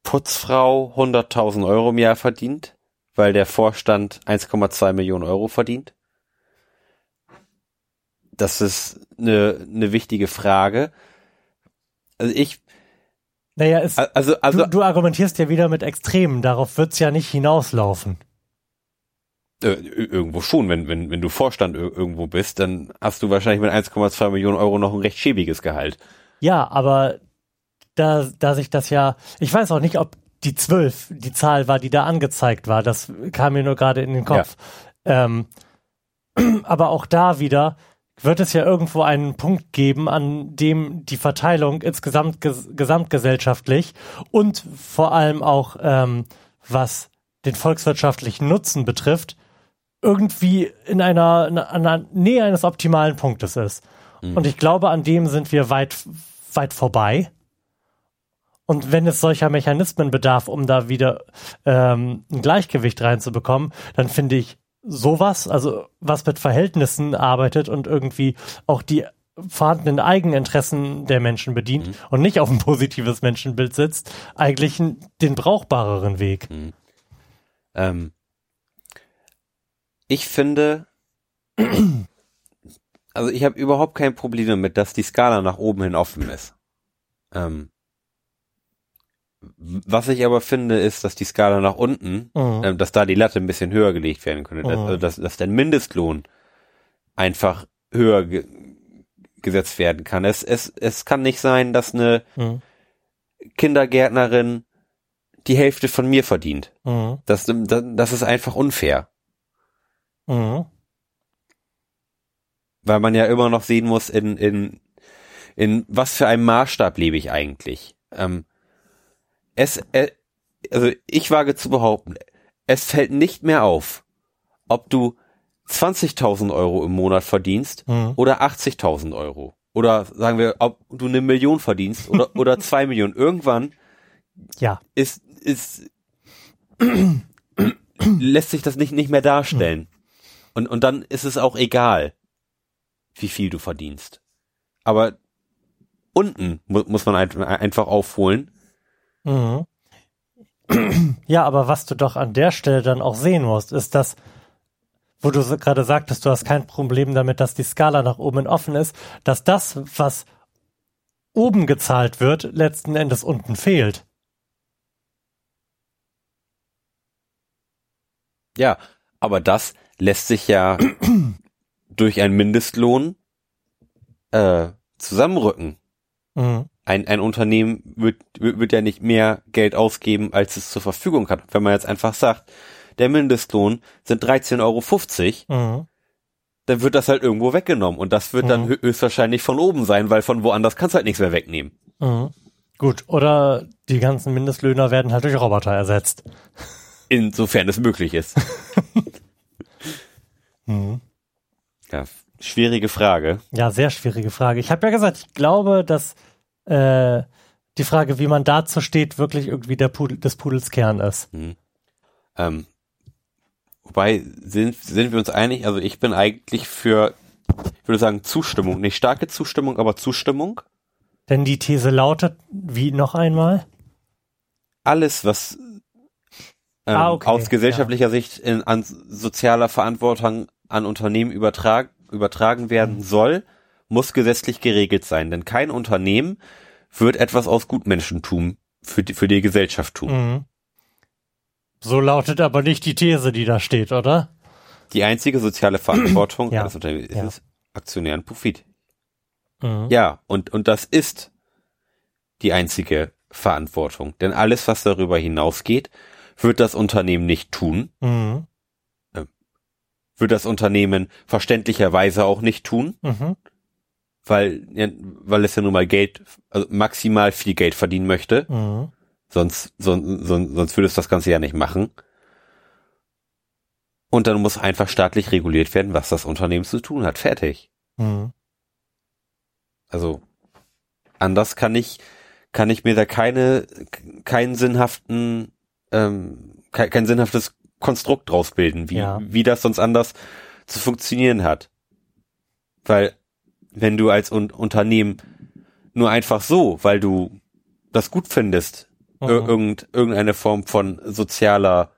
Putzfrau 100.000 Euro im Jahr verdient, weil der Vorstand 1,2 Millionen Euro verdient? Das ist eine, eine wichtige Frage. Also ich, Naja, es, also, also, du, du argumentierst ja wieder mit Extremen, darauf wird's ja nicht hinauslaufen. Äh, irgendwo schon, wenn, wenn, wenn du Vorstand ir- irgendwo bist, dann hast du wahrscheinlich mit 1,2 Millionen Euro noch ein recht schäbiges Gehalt. Ja, aber da, da sich das ja, ich weiß auch nicht, ob die zwölf, die Zahl war, die da angezeigt war. Das kam mir nur gerade in den Kopf. Ähm, aber auch da wieder wird es ja irgendwo einen Punkt geben, an dem die Verteilung insgesamt ges gesamtgesellschaftlich und vor allem auch ähm, was den volkswirtschaftlichen Nutzen betrifft, irgendwie in einer, in einer Nähe eines optimalen Punktes ist. Und ich glaube, an dem sind wir weit, weit vorbei. Und wenn es solcher Mechanismen bedarf, um da wieder ähm, ein Gleichgewicht reinzubekommen, dann finde ich sowas, also was mit Verhältnissen arbeitet und irgendwie auch die vorhandenen Eigeninteressen der Menschen bedient und nicht auf ein positives Menschenbild sitzt, eigentlich den brauchbareren Weg. Ähm, ich finde, also ich habe überhaupt kein Problem damit, dass die Skala nach oben hin offen ist. Ähm, was ich aber finde, ist, dass die Skala nach unten, Mhm. ähm, dass da die Latte ein bisschen höher gelegt werden könnte. Dass, Mhm. also dass, dass der Mindestlohn einfach höher ge gesetzt werden kann. Es, es, es kann nicht sein, dass eine Mhm. Kindergärtnerin die Hälfte von mir verdient. Mhm. Das, das, das ist einfach unfair. Mhm. Weil man ja immer noch sehen muss, in, in, in was für einem Maßstab lebe ich eigentlich. Ähm, es, äh, also ich wage zu behaupten, es fällt nicht mehr auf, ob du 20.000 Euro im Monat verdienst Mhm. oder 80.000 Euro. Oder sagen wir, ob du eine Million verdienst oder, oder zwei Millionen. Irgendwann Ja. ist, ist, lässt sich das nicht, nicht mehr darstellen. Und, und dann ist es auch egal, wie viel du verdienst. Aber unten mu muss man ein, einfach aufholen. Mhm. Ja, aber was du doch an der Stelle dann auch sehen musst, ist das, wo du gerade sagtest, du hast kein Problem damit, dass die Skala nach oben offen ist, dass das, was oben gezahlt wird, letzten Endes unten fehlt. Ja, aber das lässt sich ja durch einen Mindestlohn äh, zusammenrücken. Mhm. Ein, ein Unternehmen wird, wird wird ja nicht mehr Geld ausgeben, als es zur Verfügung hat. Wenn man jetzt einfach sagt, der Mindestlohn sind 13,50 Euro, Mhm. dann wird das halt irgendwo weggenommen. Und das wird dann Mhm. hö- höchstwahrscheinlich von oben sein, weil von woanders kannst du halt nichts mehr wegnehmen. Mhm. Gut, oder die ganzen Mindestlöhner werden halt durch Roboter ersetzt. Insofern es möglich ist. Mhm. Ja, schwierige Frage. Ja, sehr schwierige Frage. Ich habe ja gesagt, ich glaube, dass äh, die Frage, wie man dazu steht, wirklich irgendwie der Pudel, des Pudels Kern ist. Ähm, wobei sind, sind wir uns einig, also ich bin eigentlich für, ich würde sagen, Zustimmung. Nicht starke Zustimmung, aber Zustimmung. Denn die These lautet, wie noch einmal? Alles, was ähm, Ah, okay, aus gesellschaftlicher Sicht in, an sozialer Verantwortung an Unternehmen übertrag, übertragen werden Mhm. soll, muss gesetzlich geregelt sein. Denn kein Unternehmen wird etwas aus Gutmenschentum für die, für die Gesellschaft tun. Mhm. So lautet aber nicht die These, die da steht, oder? Die einzige soziale Verantwortung Ja, eines Unternehmens ja. ist aktionären Profit. Mhm. Ja, und, und das ist die einzige Verantwortung. Denn alles, was darüber hinausgeht, wird das Unternehmen nicht tun, Mhm. Wird das Unternehmen verständlicherweise auch nicht tun, Mhm. weil, weil es ja nun mal Geld, also maximal viel Geld verdienen möchte. Mhm. Sonst, sonst, sonst, sonst würde es das Ganze ja nicht machen. Und dann muss einfach staatlich reguliert werden, was das Unternehmen zu tun hat. Fertig. Mhm. Also anders kann ich kann ich mir da keine keinen sinnhaften ähm, kein, kein sinnhaftes Konstrukt draus bilden, wie Ja. wie das sonst anders zu funktionieren hat. Weil wenn du als Un Unternehmen nur einfach so, weil du das gut findest, ir Mhm. irgend, irgendeine Form von sozialer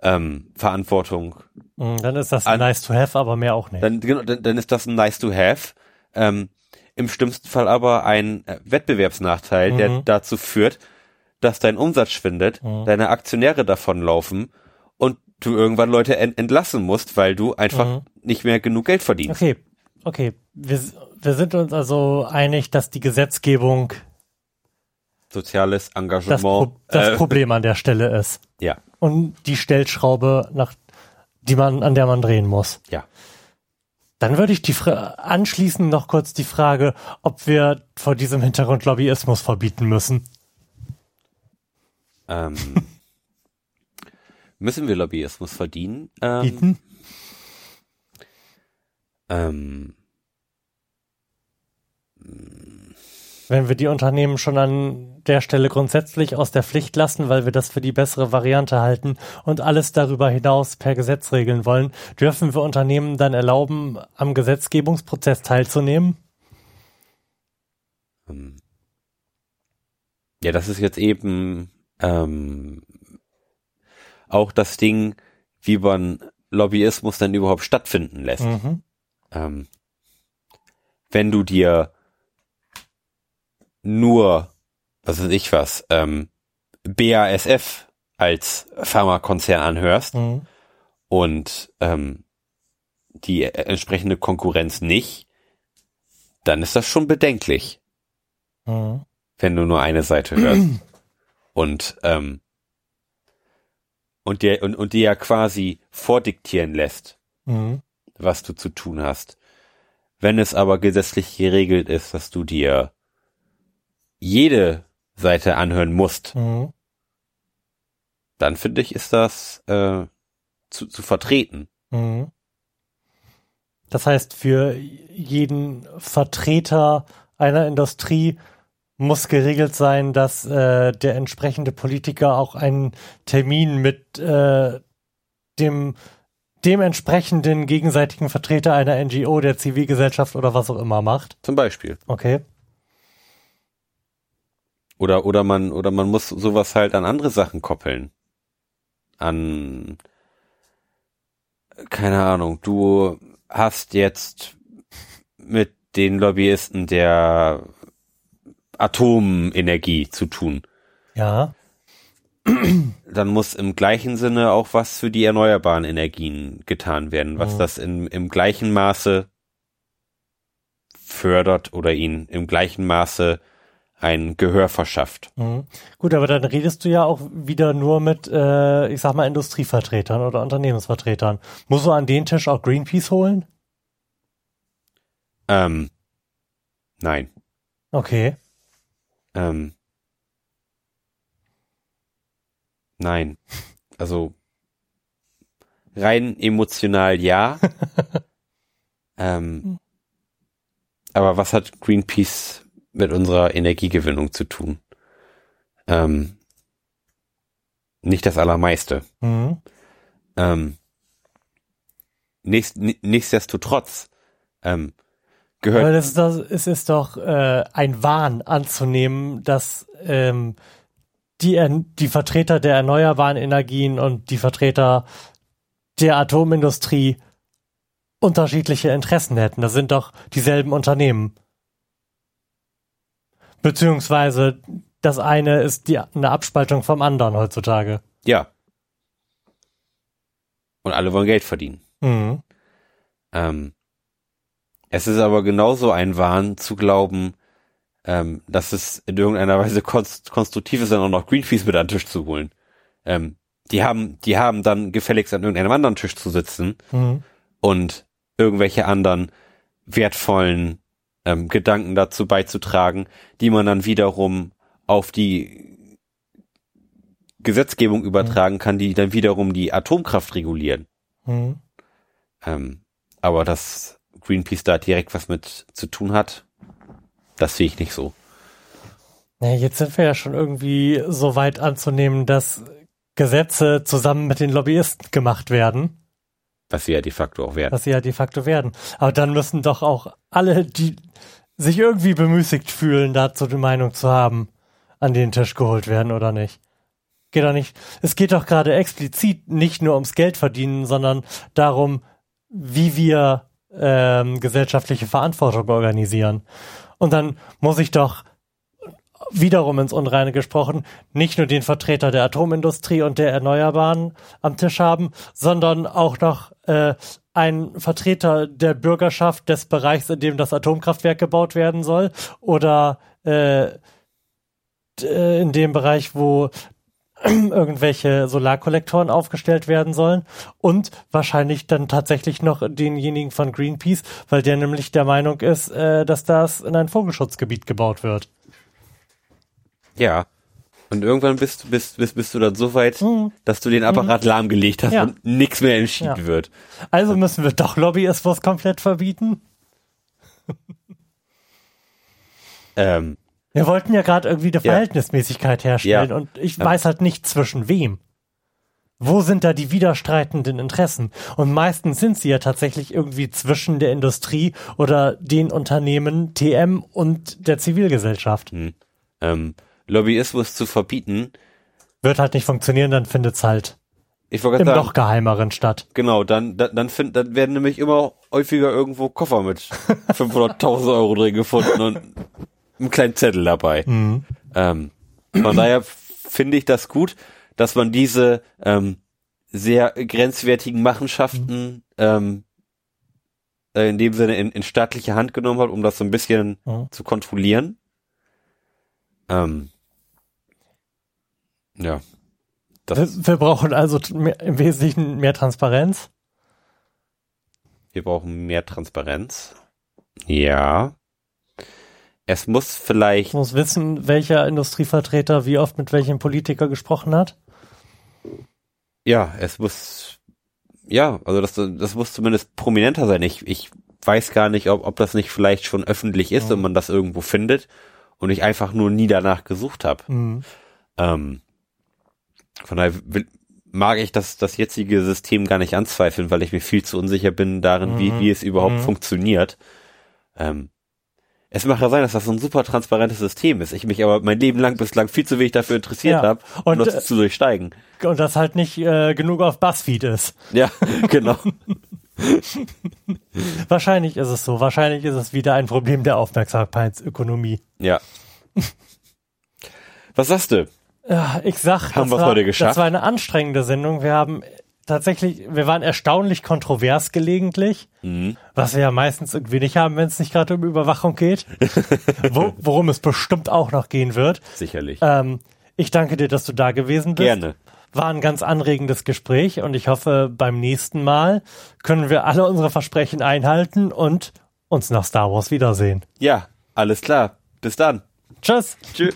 ähm, Verantwortung Mhm. Dann ist das An- nice to have, aber mehr auch nicht. dann, genau, dann, dann ist das ein nice to have. Ähm, Im schlimmsten Fall aber ein äh, Wettbewerbsnachteil, der Mhm. dazu führt, dass dein Umsatz schwindet, Mhm. deine Aktionäre davonlaufen du irgendwann Leute ent entlassen musst, weil du einfach Mhm. nicht mehr genug Geld verdienst. Okay, okay. Wir, wir sind uns also einig, dass die Gesetzgebung soziales das, Engagement. Pro das äh, Problem an der Stelle ist. Ja, Und die Stellschraube, nach, die man, an der man drehen muss. ja. Dann würde ich die Fra anschließend noch kurz die Frage, ob wir vor diesem Hintergrund Lobbyismus verbieten müssen. Ähm, müssen wir Lobbyismus verdienen? Ähm, Bieten? ähm, Wenn wir die Unternehmen schon an der Stelle grundsätzlich aus der Pflicht lassen, weil wir das für die bessere Variante halten und alles darüber hinaus per Gesetz regeln wollen, dürfen wir Unternehmen dann erlauben, am Gesetzgebungsprozess teilzunehmen? ähm, ja, das ist jetzt eben ähm, auch das Ding, wie man Lobbyismus dann überhaupt stattfinden lässt. Mhm. ähm, wenn du dir nur, was weiß ich was, ähm, BASF als Pharmakonzern anhörst Mhm. und ähm, die entsprechende Konkurrenz nicht, dann ist das schon bedenklich, Mhm. wenn du nur eine Seite hörst. und ähm, und dir und, und dir ja quasi vordiktieren lässt, Mhm. was du zu tun hast. Wenn es aber gesetzlich geregelt ist, dass du dir jede Seite anhören musst, Mhm. dann finde ich, ist das äh, zu, zu vertreten. Mhm. Das heißt, für jeden Vertreter einer Industrie muss geregelt sein, dass äh, der entsprechende Politiker auch einen Termin mit äh, dem dementsprechenden gegenseitigen Vertreter einer NGO, der Zivilgesellschaft oder was auch immer macht. Zum Beispiel. Okay. Oder, oder man, oder man muss sowas halt an andere Sachen koppeln. An, keine Ahnung, du hast jetzt mit den Lobbyisten der Atomenergie zu tun. Ja. Dann muss im gleichen Sinne auch was für die erneuerbaren Energien getan werden, was Mhm. das in, im gleichen Maße fördert oder ihnen im gleichen Maße ein Gehör verschafft. Mhm. Gut, aber dann redest du ja auch wieder nur mit, äh, ich sag mal, Industrievertretern oder Unternehmensvertretern. Musst du an den Tisch auch Greenpeace holen? Ähm, nein. Okay. Ähm, nein. Also rein emotional ja. ähm, aber was hat Greenpeace mit unserer Energiegewinnung zu tun? Ähm, nicht das Allermeiste. Mhm. Ähm, nächst, ni- nichtsdestotrotz ähm, gehört Aber das ist, das, es ist doch äh, ein Wahn anzunehmen, dass ähm, die, die Vertreter der erneuerbaren Energien und die Vertreter der Atomindustrie unterschiedliche Interessen hätten. Das sind doch dieselben Unternehmen. Beziehungsweise das eine ist die, eine Abspaltung vom anderen heutzutage. ja. Und alle wollen Geld verdienen. Mhm. Ähm, es ist aber genauso ein Wahn zu glauben, ähm, dass es in irgendeiner Weise konst konstruktiv ist, dann auch noch Greenpeace mit an den Tisch zu holen. Ähm, die haben, die haben dann gefälligst an irgendeinem anderen Tisch zu sitzen Mhm. und irgendwelche anderen wertvollen ähm, Gedanken dazu beizutragen, die man dann wiederum auf die Gesetzgebung übertragen kann, die dann wiederum die Atomkraft regulieren. Mhm. Ähm, aber dass Greenpeace da direkt was mit zu tun hat, das sehe ich nicht so. Ja, jetzt sind wir ja schon irgendwie so weit anzunehmen, dass Gesetze zusammen mit den Lobbyisten gemacht werden, Was sie ja de facto auch werden. was sie ja de facto werden. Aber dann müssen doch auch alle, die sich irgendwie bemüßigt fühlen, dazu die Meinung zu haben, an den Tisch geholt werden oder nicht. Geht doch nicht. Es geht doch gerade explizit nicht nur ums Geld verdienen, sondern darum, wie wir ähm, gesellschaftliche Verantwortung organisieren. Und dann muss ich doch wiederum ins Unreine gesprochen, nicht nur den Vertreter der Atomindustrie und der Erneuerbaren am Tisch haben, sondern auch noch äh, einen Vertreter der Bürgerschaft des Bereichs, in dem das Atomkraftwerk gebaut werden soll, oder äh, äh, in dem Bereich, wo irgendwelche Solarkollektoren aufgestellt werden sollen und wahrscheinlich dann tatsächlich noch denjenigen von Greenpeace, weil der nämlich der Meinung ist, äh, dass das in ein Vogelschutzgebiet gebaut wird. Ja. Und irgendwann bist, bist, bist, bist du dann so weit, Mhm. dass du den Apparat lahmgelegt hast Ja. und nichts mehr entschieden Ja. wird. Also müssen wir doch Lobbyismus komplett verbieten? Ähm, Wir wollten ja gerade irgendwie eine Ja. Verhältnismäßigkeit herstellen Ja. und ich Ja. weiß halt nicht zwischen wem. Wo sind da die widerstreitenden Interessen? Und meistens sind sie ja tatsächlich irgendwie zwischen der Industrie oder den Unternehmen TM und der Zivilgesellschaft. ähm, Lobbyismus zu verbieten, Wird halt nicht funktionieren, dann findet's halt ich im gerade noch sagen, geheimeren statt. genau, dann, dann, dann, find, dann werden nämlich immer häufiger irgendwo Koffer mit 500.000 Euro drin gefunden und einen kleinen Zettel dabei. Mhm. Ähm, von daher finde ich das gut, dass man diese ähm, sehr grenzwertigen Machenschaften ähm, äh, in dem Sinne in, in staatliche Hand genommen hat, um das so ein bisschen Mhm. zu kontrollieren. Ähm, ja. Das, Wir, brauchen also mehr, im Wesentlichen mehr Transparenz. wir brauchen mehr Transparenz. Ja. Es muss vielleicht Ich muss wissen, welcher Industrievertreter wie oft mit welchem Politiker gesprochen hat. Ja, es muss, ja, also das, das muss zumindest prominenter sein. Ich, ich weiß gar nicht, ob, ob das nicht vielleicht schon öffentlich ist und man das irgendwo findet und ich einfach nur nie danach gesucht habe. Mhm. Ähm, von daher will, mag ich das, das jetzige System gar nicht anzweifeln, weil ich mir viel zu unsicher bin darin, wie, Mhm. wie es überhaupt Mhm. funktioniert. Ähm, es mag ja sein, dass das so ein super transparentes System ist. Ich mich aber mein Leben lang bislang viel zu wenig dafür interessiert Ja. habe, um Und, das äh, zu durchsteigen. Und das halt nicht äh, genug auf Buzzfeed ist. Ja, genau. Wahrscheinlich ist es so. Wahrscheinlich ist es wieder ein Problem der Aufmerksamkeitsökonomie. Ja. Was sagst du? Ja, ich sag, Haben war, heute geschafft? das war eine anstrengende Sendung. Wir haben tatsächlich, wir waren erstaunlich kontrovers gelegentlich, Mhm. was wir ja meistens irgendwie nicht haben, wenn es nicht gerade um Überwachung geht, Wo, worum es bestimmt auch noch gehen wird. Sicherlich. Ähm, ich danke dir, dass du da gewesen bist. Gerne. War ein ganz anregendes Gespräch und ich hoffe, beim nächsten Mal können wir alle unsere Versprechen einhalten und uns nach Star Wars wiedersehen. Ja, alles klar. Bis dann. Tschüss! Tschüss.